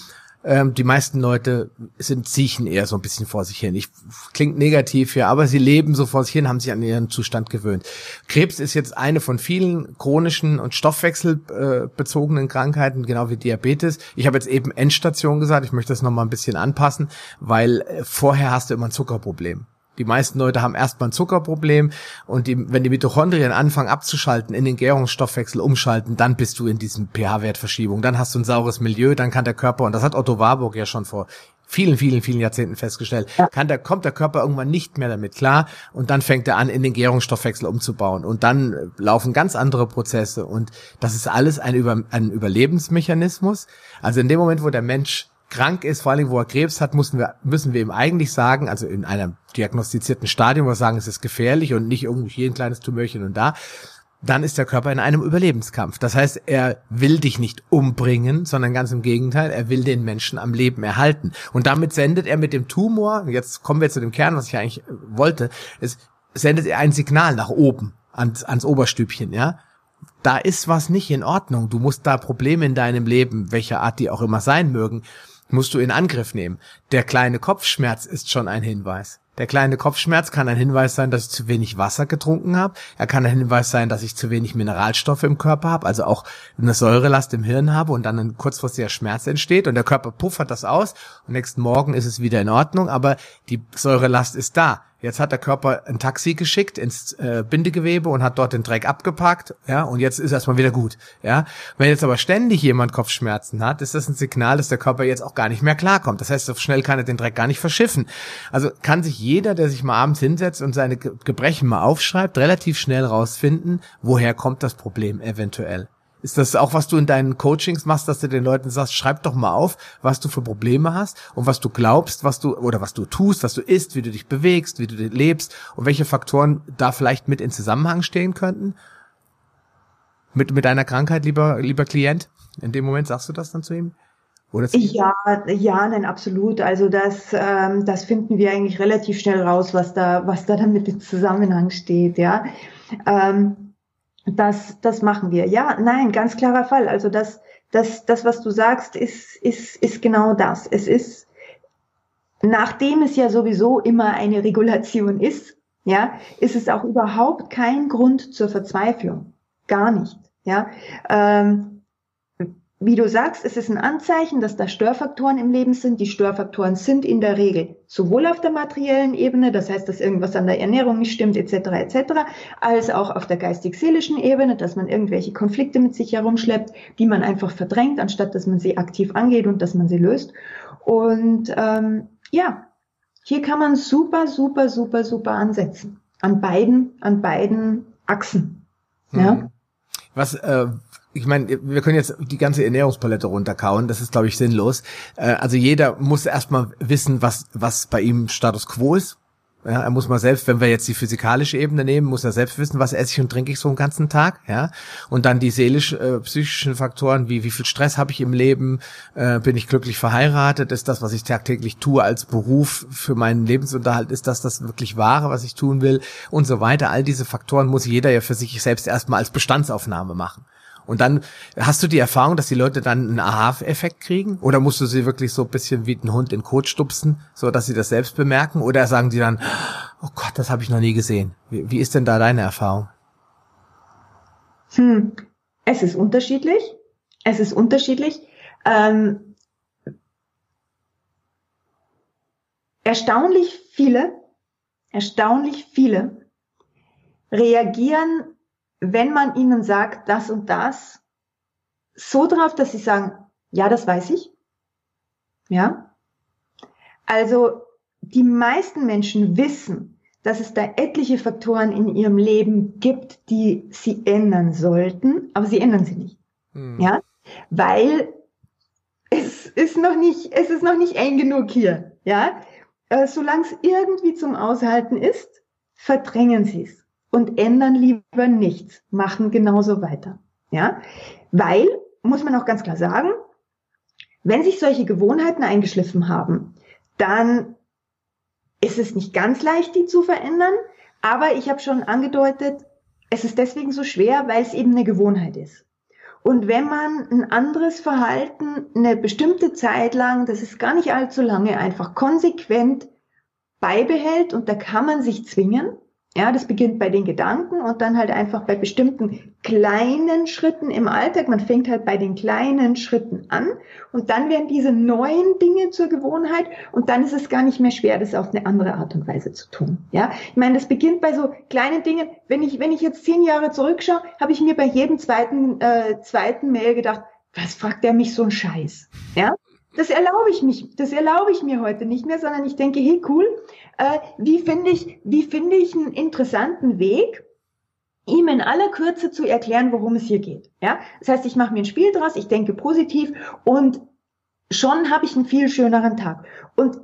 ähm, die meisten Leute sind Ziechen eher so ein bisschen vor sich hin. Ich, klingt negativ hier, aber sie leben so vor sich hin, haben sich an ihren Zustand gewöhnt. Krebs ist jetzt eine von vielen chronischen und stoffwechselbezogenen Krankheiten, genau wie Diabetes. Ich habe jetzt eben Endstation gesagt, ich möchte das nochmal ein bisschen anpassen, weil äh, vorher hast du immer ein Zuckerproblem. Die meisten Leute haben erstmal ein Zuckerproblem und die, wenn die Mitochondrien anfangen abzuschalten, in den Gärungsstoffwechsel umschalten, dann bist du in diesem pH-Wertverschiebung. Dann hast du ein saures Milieu, dann kann der Körper, und das hat Otto Warburg ja schon vor vielen, vielen, vielen Jahrzehnten festgestellt, kann der, kommt der Körper irgendwann nicht mehr damit klar und dann fängt er an, in den Gärungsstoffwechsel umzubauen und dann äh, laufen ganz andere Prozesse und das ist alles ein, Über, ein Überlebensmechanismus. Also in dem Moment, wo der Mensch krank ist, vor allem wo er Krebs hat, müssen wir, müssen wir ihm eigentlich sagen, also in einem diagnostizierten Stadium, wo wir sagen, es ist gefährlich und nicht irgendwie hier ein kleines Tumörchen und da, dann ist der Körper in einem Überlebenskampf. Das heißt, er will dich nicht umbringen, sondern ganz im Gegenteil, er will den Menschen am Leben erhalten. Und damit sendet er mit dem Tumor, jetzt kommen wir zu dem Kern, was ich eigentlich wollte, es sendet er ein Signal nach oben ans, ans Oberstübchen, ja. Da ist was nicht in Ordnung. Du musst da Probleme in deinem Leben, welcher Art die auch immer sein mögen, musst du in Angriff nehmen. Der kleine Kopfschmerz ist schon ein Hinweis. Der kleine Kopfschmerz kann ein Hinweis sein, dass ich zu wenig Wasser getrunken habe. Er kann ein Hinweis sein, dass ich zu wenig Mineralstoffe im Körper habe, also auch eine Säurelast im Hirn habe und dann ein kurzfristiger Schmerz entsteht und der Körper puffert das aus und nächsten Morgen ist es wieder in Ordnung, aber die Säurelast ist da. Jetzt hat der Körper ein Taxi geschickt ins äh, Bindegewebe und hat dort den Dreck abgepackt, ja, und jetzt ist erstmal wieder gut, ja. Wenn jetzt aber ständig jemand Kopfschmerzen hat, ist das ein Signal, dass der Körper jetzt auch gar nicht mehr klarkommt. Das heißt, so schnell kann er den Dreck gar nicht verschiffen. Also kann sich jeder, der sich mal abends hinsetzt und seine Gebrechen mal aufschreibt, relativ schnell rausfinden, woher kommt das Problem eventuell. Ist das auch, was du in deinen Coachings machst, dass du den Leuten sagst, schreib doch mal auf, was du für Probleme hast und was du glaubst, was du oder was du tust, was du isst, wie du dich bewegst, wie du lebst und welche Faktoren da vielleicht mit in Zusammenhang stehen könnten? Mit, mit deiner Krankheit, lieber, lieber Klient? In dem Moment sagst du das dann zu ihm? Oder ja, ja, nein, absolut. Also das, ähm, das finden wir eigentlich relativ schnell raus, was da, was da dann mit dem Zusammenhang steht, ja. Ähm, das, das machen wir. Ja, nein, ganz klarer Fall. Also das, das, das, was du sagst, ist, ist, ist genau das. Es ist, nachdem es ja sowieso immer eine Regulation ist, ja, ist es auch überhaupt kein Grund zur Verzweiflung. Gar nicht. Ja, ähm, wie du sagst, es ist ein Anzeichen, dass da Störfaktoren im Leben sind. Die Störfaktoren sind in der Regel sowohl auf der materiellen Ebene, das heißt, dass irgendwas an der Ernährung nicht stimmt, etc., etc., als auch auf der geistig-seelischen Ebene, dass man irgendwelche Konflikte mit sich herumschleppt, die man einfach verdrängt, anstatt dass man sie aktiv angeht und dass man sie löst. Und ähm, ja, hier kann man super, super, super, super ansetzen. An beiden, an beiden Achsen. Ja. Hm. Was, äh, ich meine, wir können jetzt die ganze Ernährungspalette runterkauen, das ist, glaube ich, sinnlos. Äh, also jeder muss erstmal wissen, was, was bei ihm Status quo ist. Ja, er muss mal selbst, wenn wir jetzt die physikalische Ebene nehmen, muss er selbst wissen, was esse ich und trinke ich so einen ganzen Tag, ja. Und dann die seelisch-psychischen äh, Faktoren, wie wie viel Stress habe ich im Leben, äh, bin ich glücklich verheiratet, ist das, was ich tagtäglich tue als Beruf für meinen Lebensunterhalt, ist das das wirklich wahre, was ich tun will und so weiter. All diese Faktoren muss jeder ja für sich selbst erstmal als Bestandsaufnahme machen. Und dann hast du die Erfahrung, dass die Leute dann einen Aha-Effekt kriegen? Oder musst du sie wirklich so ein bisschen wie ein Hund in Kot stupsen, so dass sie das selbst bemerken? Oder sagen die dann, oh Gott, das habe ich noch nie gesehen. Wie, wie ist denn da deine Erfahrung? Hm. Es ist unterschiedlich. Es ist unterschiedlich. Ähm, erstaunlich viele, erstaunlich viele reagieren wenn man ihnen sagt, das und das, so drauf, dass sie sagen, ja, das weiß ich. Ja. Also, die meisten Menschen wissen, dass es da etliche Faktoren in ihrem Leben gibt, die sie ändern sollten, aber sie ändern sie nicht. Hm. Ja. Weil es ist noch nicht, es ist noch nicht eng genug hier. Ja. Äh, Solange es irgendwie zum Aushalten ist, verdrängen sie es und ändern lieber nichts, machen genauso weiter. Ja, weil, muss man auch ganz klar sagen, wenn sich solche Gewohnheiten eingeschliffen haben, dann ist es nicht ganz leicht, die zu verändern. Aber ich habe schon angedeutet, es ist deswegen so schwer, weil es eben eine Gewohnheit ist. Und wenn man ein anderes Verhalten eine bestimmte Zeit lang, das ist gar nicht allzu lange, einfach konsequent beibehält und da kann man sich zwingen, ja, das beginnt bei den Gedanken und dann halt einfach bei bestimmten kleinen Schritten im Alltag. Man fängt halt bei den kleinen Schritten an und dann werden diese neuen Dinge zur Gewohnheit und dann ist es gar nicht mehr schwer, das auf eine andere Art und Weise zu tun. Ja, ich meine, das beginnt bei so kleinen Dingen. Wenn ich, wenn ich jetzt zehn Jahre zurückschaue, habe ich mir bei jedem zweiten, äh, zweiten Mail gedacht, was fragt der mich so ein Scheiß? Ja, das erlaube ich mich, das erlaube ich mir heute nicht mehr, sondern ich denke, hey cool, äh, wie finde ich, wie finde ich einen interessanten Weg, ihm in aller Kürze zu erklären, worum es hier geht. Ja, das heißt, ich mache mir ein Spiel draus, ich denke positiv und schon habe ich einen viel schöneren Tag. Und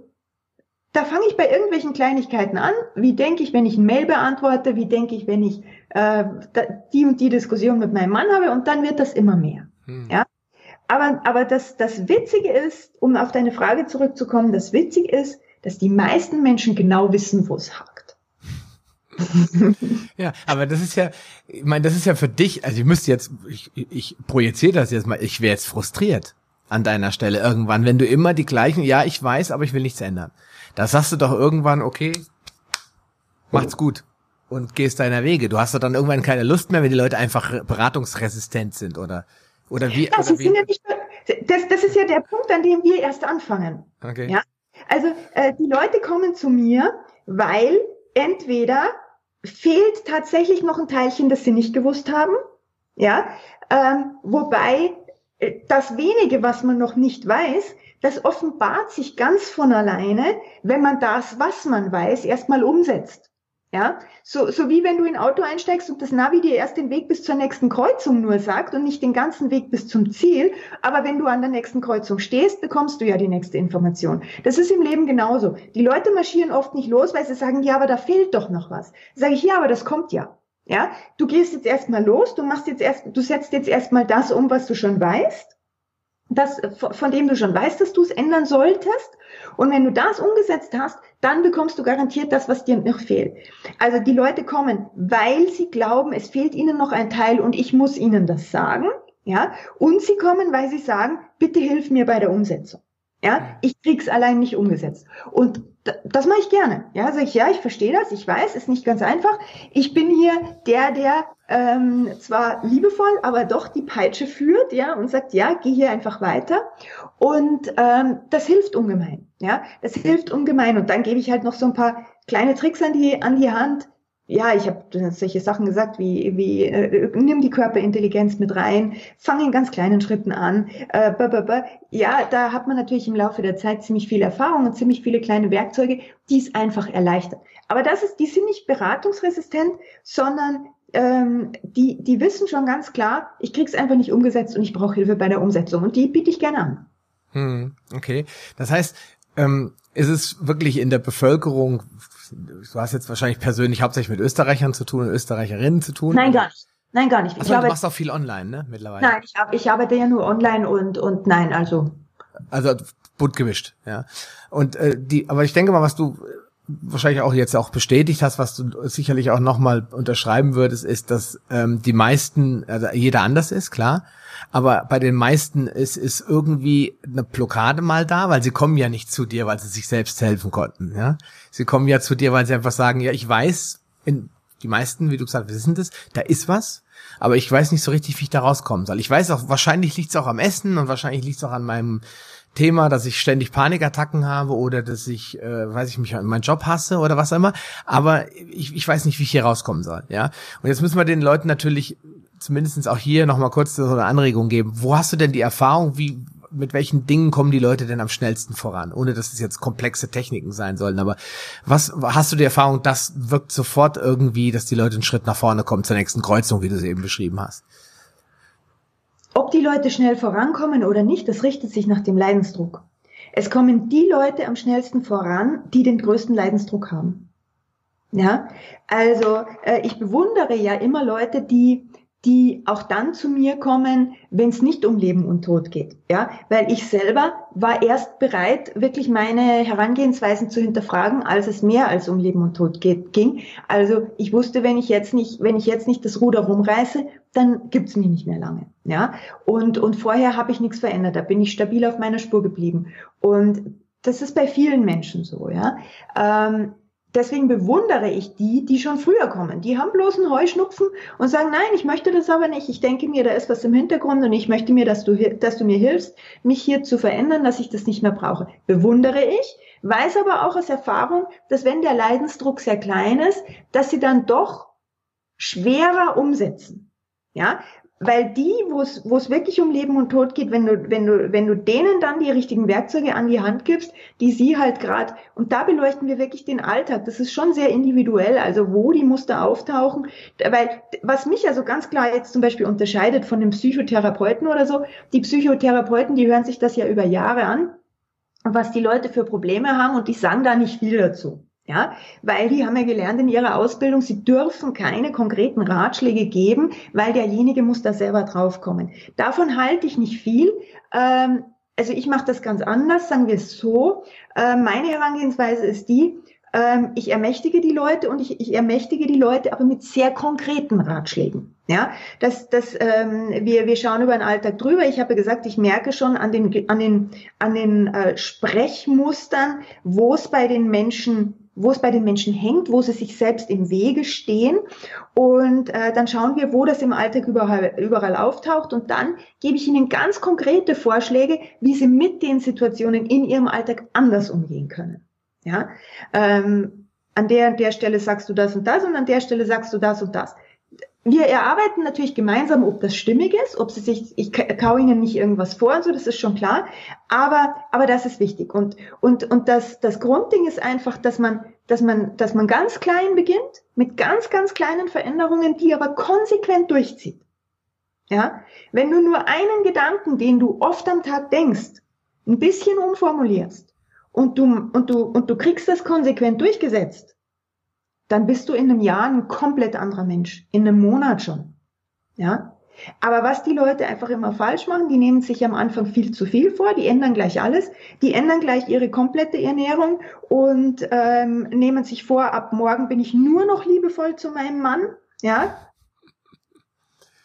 da fange ich bei irgendwelchen Kleinigkeiten an. Wie denke ich, wenn ich ein Mail beantworte? Wie denke ich, wenn ich äh, die und die Diskussion mit meinem Mann habe? Und dann wird das immer mehr. Hm. Ja. Aber, aber das, das Witzige ist, um auf deine Frage zurückzukommen, das Witzige ist, dass die meisten Menschen genau wissen, wo es hakt. ja, aber das ist ja, ich meine, das ist ja für dich, also ich müsste jetzt, ich, ich projiziere das jetzt mal, ich wäre jetzt frustriert an deiner Stelle irgendwann, wenn du immer die gleichen, ja, ich weiß, aber ich will nichts ändern. Da sagst du doch irgendwann, okay, macht's gut und gehst deiner Wege. Du hast doch dann irgendwann keine Lust mehr, wenn die Leute einfach beratungsresistent sind oder oder wie? Ja, oder wie? Ja nicht, das, das ist ja der Punkt, an dem wir erst anfangen. Okay. Ja? Also äh, die Leute kommen zu mir, weil entweder fehlt tatsächlich noch ein Teilchen, das sie nicht gewusst haben, ja, ähm, wobei äh, das wenige, was man noch nicht weiß, das offenbart sich ganz von alleine, wenn man das, was man weiß, erstmal umsetzt. Ja, so, so wie wenn du in ein Auto einsteigst und das Navi dir erst den Weg bis zur nächsten Kreuzung nur sagt und nicht den ganzen Weg bis zum Ziel. Aber wenn du an der nächsten Kreuzung stehst, bekommst du ja die nächste Information. Das ist im Leben genauso. Die Leute marschieren oft nicht los, weil sie sagen, ja, aber da fehlt doch noch was. Sage ich, ja, aber das kommt ja. Ja, du gehst jetzt erstmal los, du machst jetzt erst, du setzt jetzt erstmal das um, was du schon weißt das, von dem du schon weißt, dass du es ändern solltest. Und wenn du das umgesetzt hast, dann bekommst du garantiert das, was dir noch fehlt. Also die Leute kommen, weil sie glauben, es fehlt ihnen noch ein Teil und ich muss ihnen das sagen. Ja, und sie kommen, weil sie sagen, bitte hilf mir bei der Umsetzung. Ja, ich krieg's allein nicht umgesetzt. Und das mache ich gerne. Ja, sage ich, ja, ich verstehe das, ich weiß, ist nicht ganz einfach. Ich bin hier der, der ähm, zwar liebevoll, aber doch die Peitsche führt, ja, und sagt, ja, geh hier einfach weiter. Und ähm, das hilft ungemein. Ja, das hilft ungemein. Und dann gebe ich halt noch so ein paar kleine Tricks an die an die Hand, ja, ich habe solche Sachen gesagt wie, wie äh, nimm die Körperintelligenz mit rein, fang in ganz kleinen Schritten an. Äh, b -b -b. Ja, da hat man natürlich im Laufe der Zeit ziemlich viel Erfahrung und ziemlich viele kleine Werkzeuge, die es einfach erleichtern. Aber das ist, die sind nicht beratungsresistent, sondern ähm, die, die wissen schon ganz klar, ich krieg's einfach nicht umgesetzt und ich brauche Hilfe bei der Umsetzung. Und die biete ich gerne an. Hm, okay. Das heißt, ähm, ist es wirklich in der Bevölkerung du hast jetzt wahrscheinlich persönlich hauptsächlich mit Österreichern zu tun und Österreicherinnen zu tun. Nein, gar nicht. Nein, gar nicht. Achso, ich du machst auch viel online, ne, mittlerweile. Nein, ich, ich arbeite ja nur online und, und nein, also. Also bunt gemischt, ja. Und äh, die, aber ich denke mal, was du wahrscheinlich auch jetzt auch bestätigt hast, was du sicherlich auch nochmal unterschreiben würdest, ist, dass ähm, die meisten, also jeder anders ist, klar, aber bei den meisten ist, ist irgendwie eine Blockade mal da, weil sie kommen ja nicht zu dir, weil sie sich selbst helfen konnten, ja. Sie kommen ja zu dir, weil sie einfach sagen, ja, ich weiß, in, die meisten, wie du gesagt hast, wissen das, da ist was, aber ich weiß nicht so richtig, wie ich da rauskommen soll. Ich weiß auch, wahrscheinlich liegt es auch am Essen und wahrscheinlich liegt es auch an meinem Thema, dass ich ständig Panikattacken habe oder dass ich, äh, weiß ich mich, meinen Job hasse oder was auch immer. Aber ich, ich weiß nicht, wie ich hier rauskommen soll. Ja. Und jetzt müssen wir den Leuten natürlich zumindestens auch hier nochmal kurz so eine Anregung geben. Wo hast du denn die Erfahrung, wie, mit welchen Dingen kommen die Leute denn am schnellsten voran? Ohne dass es jetzt komplexe Techniken sein sollen. Aber was hast du die Erfahrung, das wirkt sofort irgendwie, dass die Leute einen Schritt nach vorne kommen zur nächsten Kreuzung, wie du sie eben beschrieben hast? Ob die Leute schnell vorankommen oder nicht, das richtet sich nach dem Leidensdruck. Es kommen die Leute am schnellsten voran, die den größten Leidensdruck haben. Ja, also äh, ich bewundere ja immer Leute, die die auch dann zu mir kommen, wenn es nicht um Leben und Tod geht. Ja, weil ich selber war erst bereit, wirklich meine Herangehensweisen zu hinterfragen, als es mehr als um Leben und Tod geht, ging. Also ich wusste, wenn ich jetzt nicht, wenn ich jetzt nicht das Ruder rumreiße, dann gibt's mich nicht mehr lange. Ja, und und vorher habe ich nichts verändert. Da bin ich stabil auf meiner Spur geblieben. Und das ist bei vielen Menschen so. Ja. Ähm, deswegen bewundere ich die, die schon früher kommen. Die haben bloß einen Heuschnupfen und sagen, nein, ich möchte das aber nicht. Ich denke mir, da ist was im Hintergrund und ich möchte mir, dass du, dass du mir hilfst, mich hier zu verändern, dass ich das nicht mehr brauche. Bewundere ich, weiß aber auch aus Erfahrung, dass wenn der Leidensdruck sehr klein ist, dass sie dann doch schwerer umsetzen. Ja, weil die, wo es wirklich um Leben und Tod geht, wenn du wenn du wenn du denen dann die richtigen Werkzeuge an die Hand gibst, die sie halt gerade und da beleuchten wir wirklich den Alltag. Das ist schon sehr individuell, also wo die Muster auftauchen, weil was mich also ganz klar jetzt zum Beispiel unterscheidet von dem Psychotherapeuten oder so, die Psychotherapeuten, die hören sich das ja über Jahre an was die Leute für Probleme haben und die sagen da nicht viel dazu. Ja, weil die haben ja gelernt in ihrer Ausbildung, sie dürfen keine konkreten Ratschläge geben, weil derjenige muss da selber draufkommen. Davon halte ich nicht viel. Ähm, also ich mache das ganz anders, sagen wir es so. Äh, meine Herangehensweise ist die, ähm, ich ermächtige die Leute und ich, ich ermächtige die Leute aber mit sehr konkreten Ratschlägen. Ja, das, das, ähm, wir, wir schauen über den Alltag drüber. Ich habe gesagt, ich merke schon an den, an den, an den äh, Sprechmustern, wo es bei den Menschen wo es bei den Menschen hängt, wo sie sich selbst im Wege stehen. Und äh, dann schauen wir, wo das im Alltag überall, überall auftaucht. Und dann gebe ich ihnen ganz konkrete Vorschläge, wie sie mit den Situationen in ihrem Alltag anders umgehen können. Ja, ähm, an der, der Stelle sagst du das und das und an der Stelle sagst du das und das wir erarbeiten natürlich gemeinsam, ob das stimmig ist, ob sie sich, ich kau ihnen nicht irgendwas vor und so, das ist schon klar. Aber, aber das ist wichtig. Und, und, und das, das Grundding ist einfach, dass man, dass man, dass man ganz klein beginnt, mit ganz, ganz kleinen Veränderungen, die aber konsequent durchzieht. Ja? Wenn du nur einen Gedanken, den du oft am Tag denkst, ein bisschen umformulierst und du, und du, und du kriegst das konsequent durchgesetzt, dann bist du in einem Jahr ein komplett anderer Mensch. In einem Monat schon. Ja. Aber was die Leute einfach immer falsch machen, die nehmen sich am Anfang viel zu viel vor, die ändern gleich alles, die ändern gleich ihre komplette Ernährung und ähm, nehmen sich vor, ab morgen bin ich nur noch liebevoll zu meinem Mann, ja.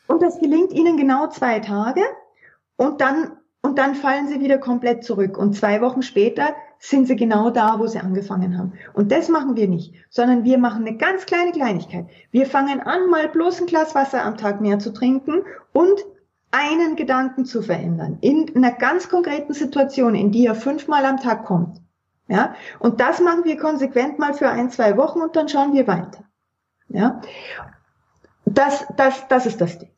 Und das gelingt ihnen genau zwei Tage und dann und dann fallen sie wieder komplett zurück. Und zwei Wochen später sind sie genau da, wo sie angefangen haben. Und das machen wir nicht, sondern wir machen eine ganz kleine Kleinigkeit. Wir fangen an, mal bloß ein Glas Wasser am Tag mehr zu trinken und einen Gedanken zu verändern. In einer ganz konkreten Situation, in die er fünfmal am Tag kommt. Ja, und das machen wir konsequent mal für ein, zwei Wochen und dann schauen wir weiter. Ja, das, das, das ist das Ding.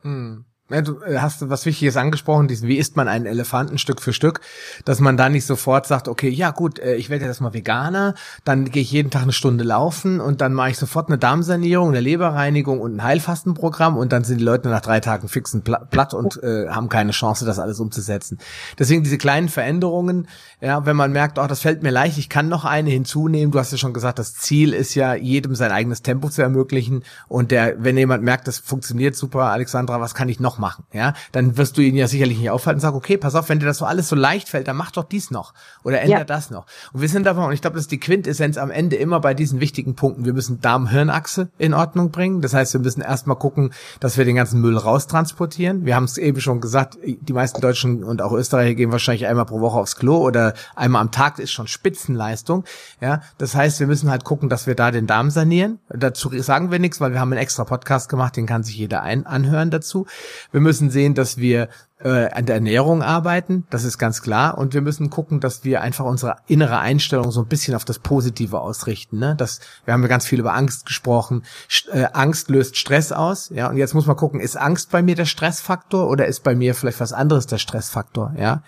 Hm. Ja, du äh, hast was Wichtiges angesprochen, diesen, wie isst man einen Elefanten Stück für Stück, dass man da nicht sofort sagt, okay, ja gut, äh, ich werde jetzt mal Veganer, dann gehe ich jeden Tag eine Stunde laufen und dann mache ich sofort eine Darmsanierung, eine Leberreinigung und ein Heilfastenprogramm und dann sind die Leute nach drei Tagen fixen platt und äh, haben keine Chance, das alles umzusetzen. Deswegen diese kleinen Veränderungen, ja, wenn man merkt, oh, das fällt mir leicht, ich kann noch eine hinzunehmen. Du hast ja schon gesagt, das Ziel ist ja, jedem sein eigenes Tempo zu ermöglichen und der, wenn jemand merkt, das funktioniert super, Alexandra, was kann ich noch machen, ja, dann wirst du ihn ja sicherlich nicht aufhalten und sagen, okay, pass auf, wenn dir das so alles so leicht fällt, dann mach doch dies noch oder ändere ja. das noch. Und wir sind davon, und ich glaube, das ist die Quintessenz am Ende immer bei diesen wichtigen Punkten. Wir müssen Darm-Hirnachse in Ordnung bringen. Das heißt, wir müssen erstmal gucken, dass wir den ganzen Müll raustransportieren. Wir haben es eben schon gesagt, die meisten Deutschen und auch Österreicher gehen wahrscheinlich einmal pro Woche aufs Klo oder einmal am Tag ist schon Spitzenleistung. Ja, das heißt, wir müssen halt gucken, dass wir da den Darm sanieren. Dazu sagen wir nichts, weil wir haben einen extra Podcast gemacht, den kann sich jeder ein anhören dazu. Wir müssen sehen, dass wir äh, an der Ernährung arbeiten, das ist ganz klar. Und wir müssen gucken, dass wir einfach unsere innere Einstellung so ein bisschen auf das Positive ausrichten. Ne? Das, wir haben ja ganz viel über Angst gesprochen. St äh, Angst löst Stress aus. Ja, und jetzt muss man gucken, ist Angst bei mir der Stressfaktor oder ist bei mir vielleicht was anderes der Stressfaktor? Ja,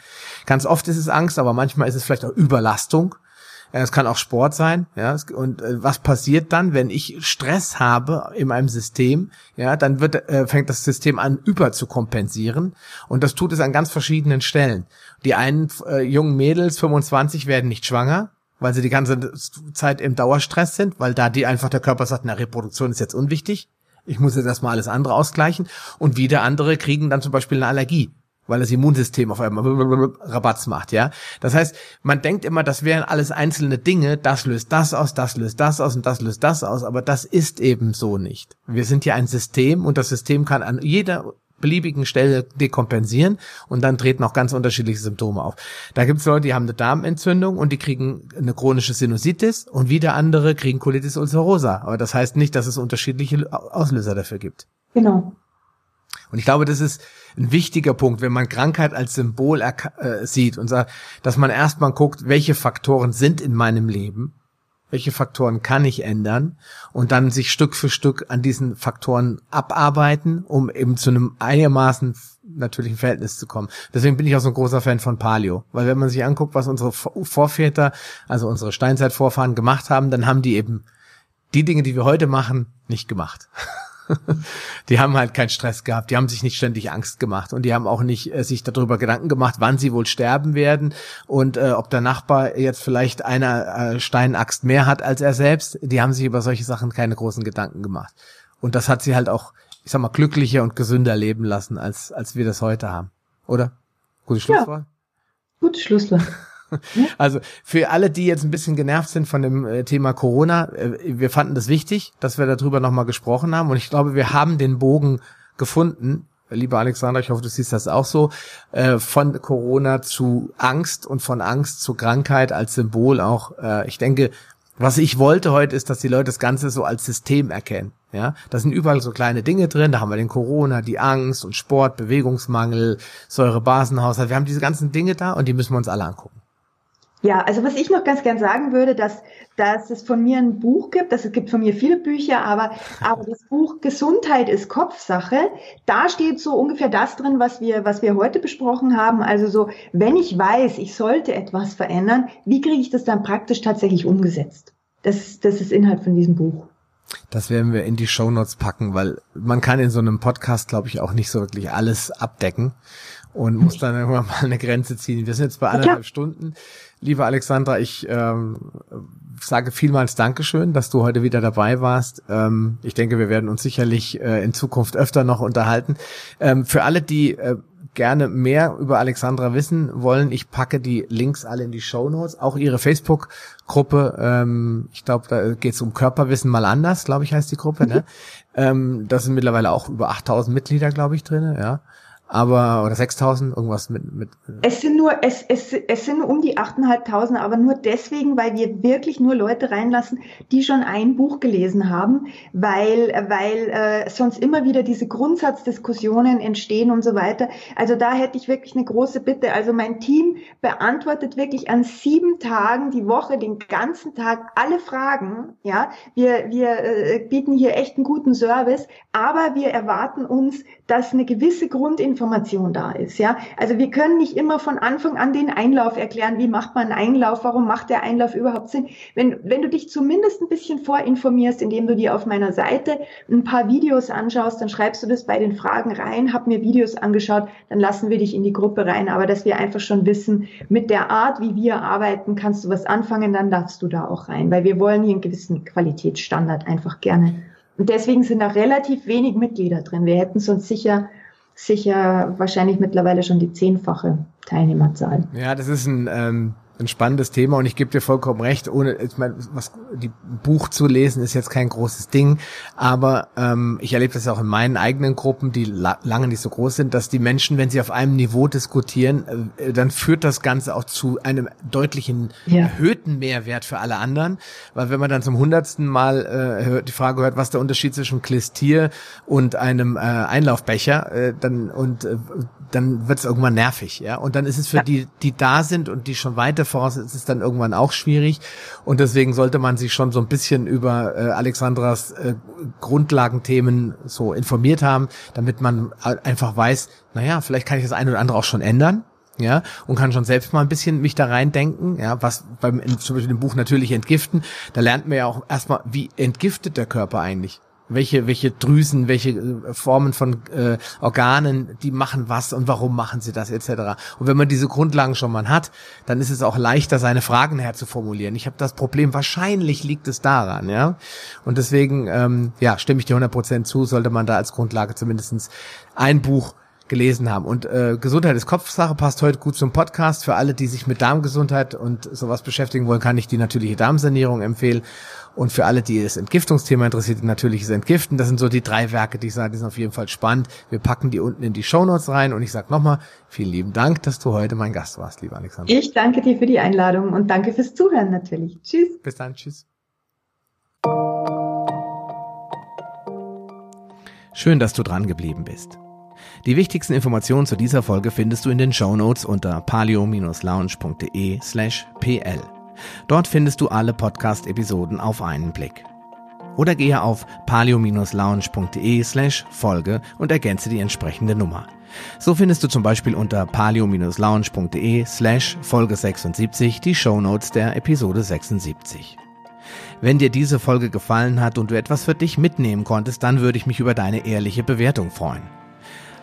ganz oft ist es Angst, aber manchmal ist es vielleicht auch Überlastung. Es kann auch Sport sein, ja. Und äh, was passiert dann, wenn ich Stress habe in meinem System? Ja, dann wird äh, fängt das System an über zu kompensieren und das tut es an ganz verschiedenen Stellen. Die einen äh, jungen Mädels 25 werden nicht schwanger, weil sie die ganze Zeit im Dauerstress sind, weil da die einfach der Körper sagt, na Reproduktion ist jetzt unwichtig. Ich muss jetzt erstmal alles andere ausgleichen. Und wieder andere kriegen dann zum Beispiel eine Allergie weil das Immunsystem auf einmal Rabatz macht, ja. Das heißt, man denkt immer, das wären alles einzelne Dinge, das löst das aus, das löst das aus und das löst das aus, aber das ist eben so nicht. Wir sind ja ein System und das System kann an jeder beliebigen Stelle dekompensieren und dann treten auch ganz unterschiedliche Symptome auf. Da gibt es Leute, die haben eine Darmentzündung und die kriegen eine chronische Sinusitis und wieder andere kriegen Colitis ulcerosa. Aber das heißt nicht, dass es unterschiedliche Auslöser dafür gibt. Genau. Und ich glaube, das ist ein wichtiger Punkt, wenn man Krankheit als Symbol äh, sieht und sagt, dass man erstmal guckt, welche Faktoren sind in meinem Leben, welche Faktoren kann ich ändern und dann sich Stück für Stück an diesen Faktoren abarbeiten, um eben zu einem einigermaßen natürlichen Verhältnis zu kommen. Deswegen bin ich auch so ein großer Fan von Paleo, weil wenn man sich anguckt, was unsere Vorväter, also unsere Steinzeitvorfahren gemacht haben, dann haben die eben die Dinge, die wir heute machen, nicht gemacht. die haben halt keinen Stress gehabt, die haben sich nicht ständig Angst gemacht und die haben auch nicht äh, sich darüber Gedanken gemacht, wann sie wohl sterben werden und äh, ob der Nachbar jetzt vielleicht eine äh, Steinaxt mehr hat als er selbst. Die haben sich über solche Sachen keine großen Gedanken gemacht. Und das hat sie halt auch, ich sag mal, glücklicher und gesünder leben lassen, als, als wir das heute haben. Oder? Gutes Schlusswort? Ja. Gutes Schlusswort. Also für alle, die jetzt ein bisschen genervt sind von dem äh, Thema Corona, äh, wir fanden das wichtig, dass wir darüber nochmal gesprochen haben und ich glaube, wir haben den Bogen gefunden. Lieber Alexander, ich hoffe, du siehst das auch so, äh, von Corona zu Angst und von Angst zu Krankheit als Symbol auch. Ich denke, was ich wollte heute ist, dass die Leute das Ganze so als System erkennen. Ja, da sind überall so kleine Dinge drin. Da haben wir den Corona, die Angst und Sport, Bewegungsmangel, Säurebasenhaushalt. Wir haben diese ganzen Dinge da und die müssen wir uns alle angucken. Ja, also was ich noch ganz gern sagen würde, dass, dass es von mir ein Buch gibt, dass es gibt von mir viele Bücher, aber, aber das Buch Gesundheit ist Kopfsache, da steht so ungefähr das drin, was wir, was wir heute besprochen haben. Also so, wenn ich weiß, ich sollte etwas verändern, wie kriege ich das dann praktisch tatsächlich umgesetzt? Das, das ist Inhalt von diesem Buch. Das werden wir in die Shownotes packen, weil man kann in so einem Podcast, glaube ich, auch nicht so wirklich alles abdecken und muss dann irgendwann mal eine Grenze ziehen. Wir sind jetzt bei anderthalb ja. Stunden. Liebe Alexandra, ich ähm, sage vielmals Dankeschön, dass du heute wieder dabei warst. Ähm, ich denke, wir werden uns sicherlich äh, in Zukunft öfter noch unterhalten. Ähm, für alle, die äh, gerne mehr über Alexandra wissen wollen, ich packe die Links alle in die Show Notes, auch ihre Facebook-Gruppe. Ähm, ich glaube, da geht es um Körperwissen mal anders, glaube ich, heißt die Gruppe. Ne? Mhm. Ähm, da sind mittlerweile auch über 8000 Mitglieder, glaube ich, drin. Ja aber oder 6000 irgendwas mit mit es sind nur es, es, es sind um die 8.500 aber nur deswegen weil wir wirklich nur Leute reinlassen die schon ein Buch gelesen haben weil weil äh, sonst immer wieder diese Grundsatzdiskussionen entstehen und so weiter. Also da hätte ich wirklich eine große Bitte. Also mein Team beantwortet wirklich an sieben Tagen die Woche den ganzen Tag alle Fragen ja. Wir wir äh, bieten hier echt einen guten Service aber wir erwarten uns dass eine gewisse Grundinformation da ist. Ja, also wir können nicht immer von Anfang an den Einlauf erklären. Wie macht man einen Einlauf? Warum macht der Einlauf überhaupt Sinn? Wenn, wenn du dich zumindest ein bisschen vorinformierst, indem du dir auf meiner Seite ein paar Videos anschaust, dann schreibst du das bei den Fragen rein, hab mir Videos angeschaut, dann lassen wir dich in die Gruppe rein. Aber dass wir einfach schon wissen, mit der Art, wie wir arbeiten, kannst du was anfangen, dann darfst du da auch rein, weil wir wollen hier einen gewissen Qualitätsstandard einfach gerne und deswegen sind auch relativ wenig Mitglieder drin. Wir hätten sonst sicher, sicher wahrscheinlich mittlerweile schon die zehnfache Teilnehmerzahl. Ja, das ist ein ähm, ein spannendes Thema und ich gebe dir vollkommen recht, ohne ich mein, was die Buch zu lesen ist jetzt kein großes Ding, aber ähm, ich erlebe das auch in meinen eigenen Gruppen, die la lange nicht so groß sind, dass die Menschen, wenn sie auf einem Niveau diskutieren, äh, dann führt das Ganze auch zu einem deutlichen ja. erhöhten Mehrwert für alle anderen, weil wenn man dann zum hundertsten Mal äh, die Frage hört, was der Unterschied zwischen Klistier und einem äh, Einlaufbecher, äh, dann und äh, dann wird es irgendwann nervig, ja. Und dann ist es für ja. die, die da sind und die schon weiter voraus ist es dann irgendwann auch schwierig. Und deswegen sollte man sich schon so ein bisschen über äh, Alexandras äh, Grundlagenthemen so informiert haben, damit man einfach weiß, naja, vielleicht kann ich das eine oder andere auch schon ändern. Ja, und kann schon selbst mal ein bisschen mich da reindenken, ja, was beim, zum Beispiel im Buch natürlich entgiften, da lernt man ja auch erstmal, wie entgiftet der Körper eigentlich? Welche, welche Drüsen, welche äh, Formen von äh, Organen, die machen was und warum machen sie das etc. Und wenn man diese Grundlagen schon mal hat, dann ist es auch leichter, seine Fragen herzuformulieren. Ich habe das Problem, wahrscheinlich liegt es daran, ja. Und deswegen, ähm, ja, stimme ich dir 100% zu, sollte man da als Grundlage zumindestens ein Buch gelesen haben. Und äh, Gesundheit ist Kopfsache passt heute gut zum Podcast. Für alle, die sich mit Darmgesundheit und sowas beschäftigen wollen, kann ich die natürliche Darmsanierung empfehlen. Und für alle, die das Entgiftungsthema interessiert, natürliches Entgiften. Das sind so die drei Werke, die ich sage, die sind auf jeden Fall spannend. Wir packen die unten in die Shownotes rein. Und ich sage nochmal, vielen lieben Dank, dass du heute mein Gast warst, lieber Alexander. Ich danke dir für die Einladung und danke fürs Zuhören natürlich. Tschüss. Bis dann, tschüss. Schön, dass du dran geblieben bist. Die wichtigsten Informationen zu dieser Folge findest du in den Show Notes unter palio-lounge.de slash pl. Dort findest du alle Podcast-Episoden auf einen Blick. Oder gehe auf palio-lounge.de slash Folge und ergänze die entsprechende Nummer. So findest du zum Beispiel unter palio-lounge.de slash Folge 76 die Show Notes der Episode 76. Wenn dir diese Folge gefallen hat und du etwas für dich mitnehmen konntest, dann würde ich mich über deine ehrliche Bewertung freuen.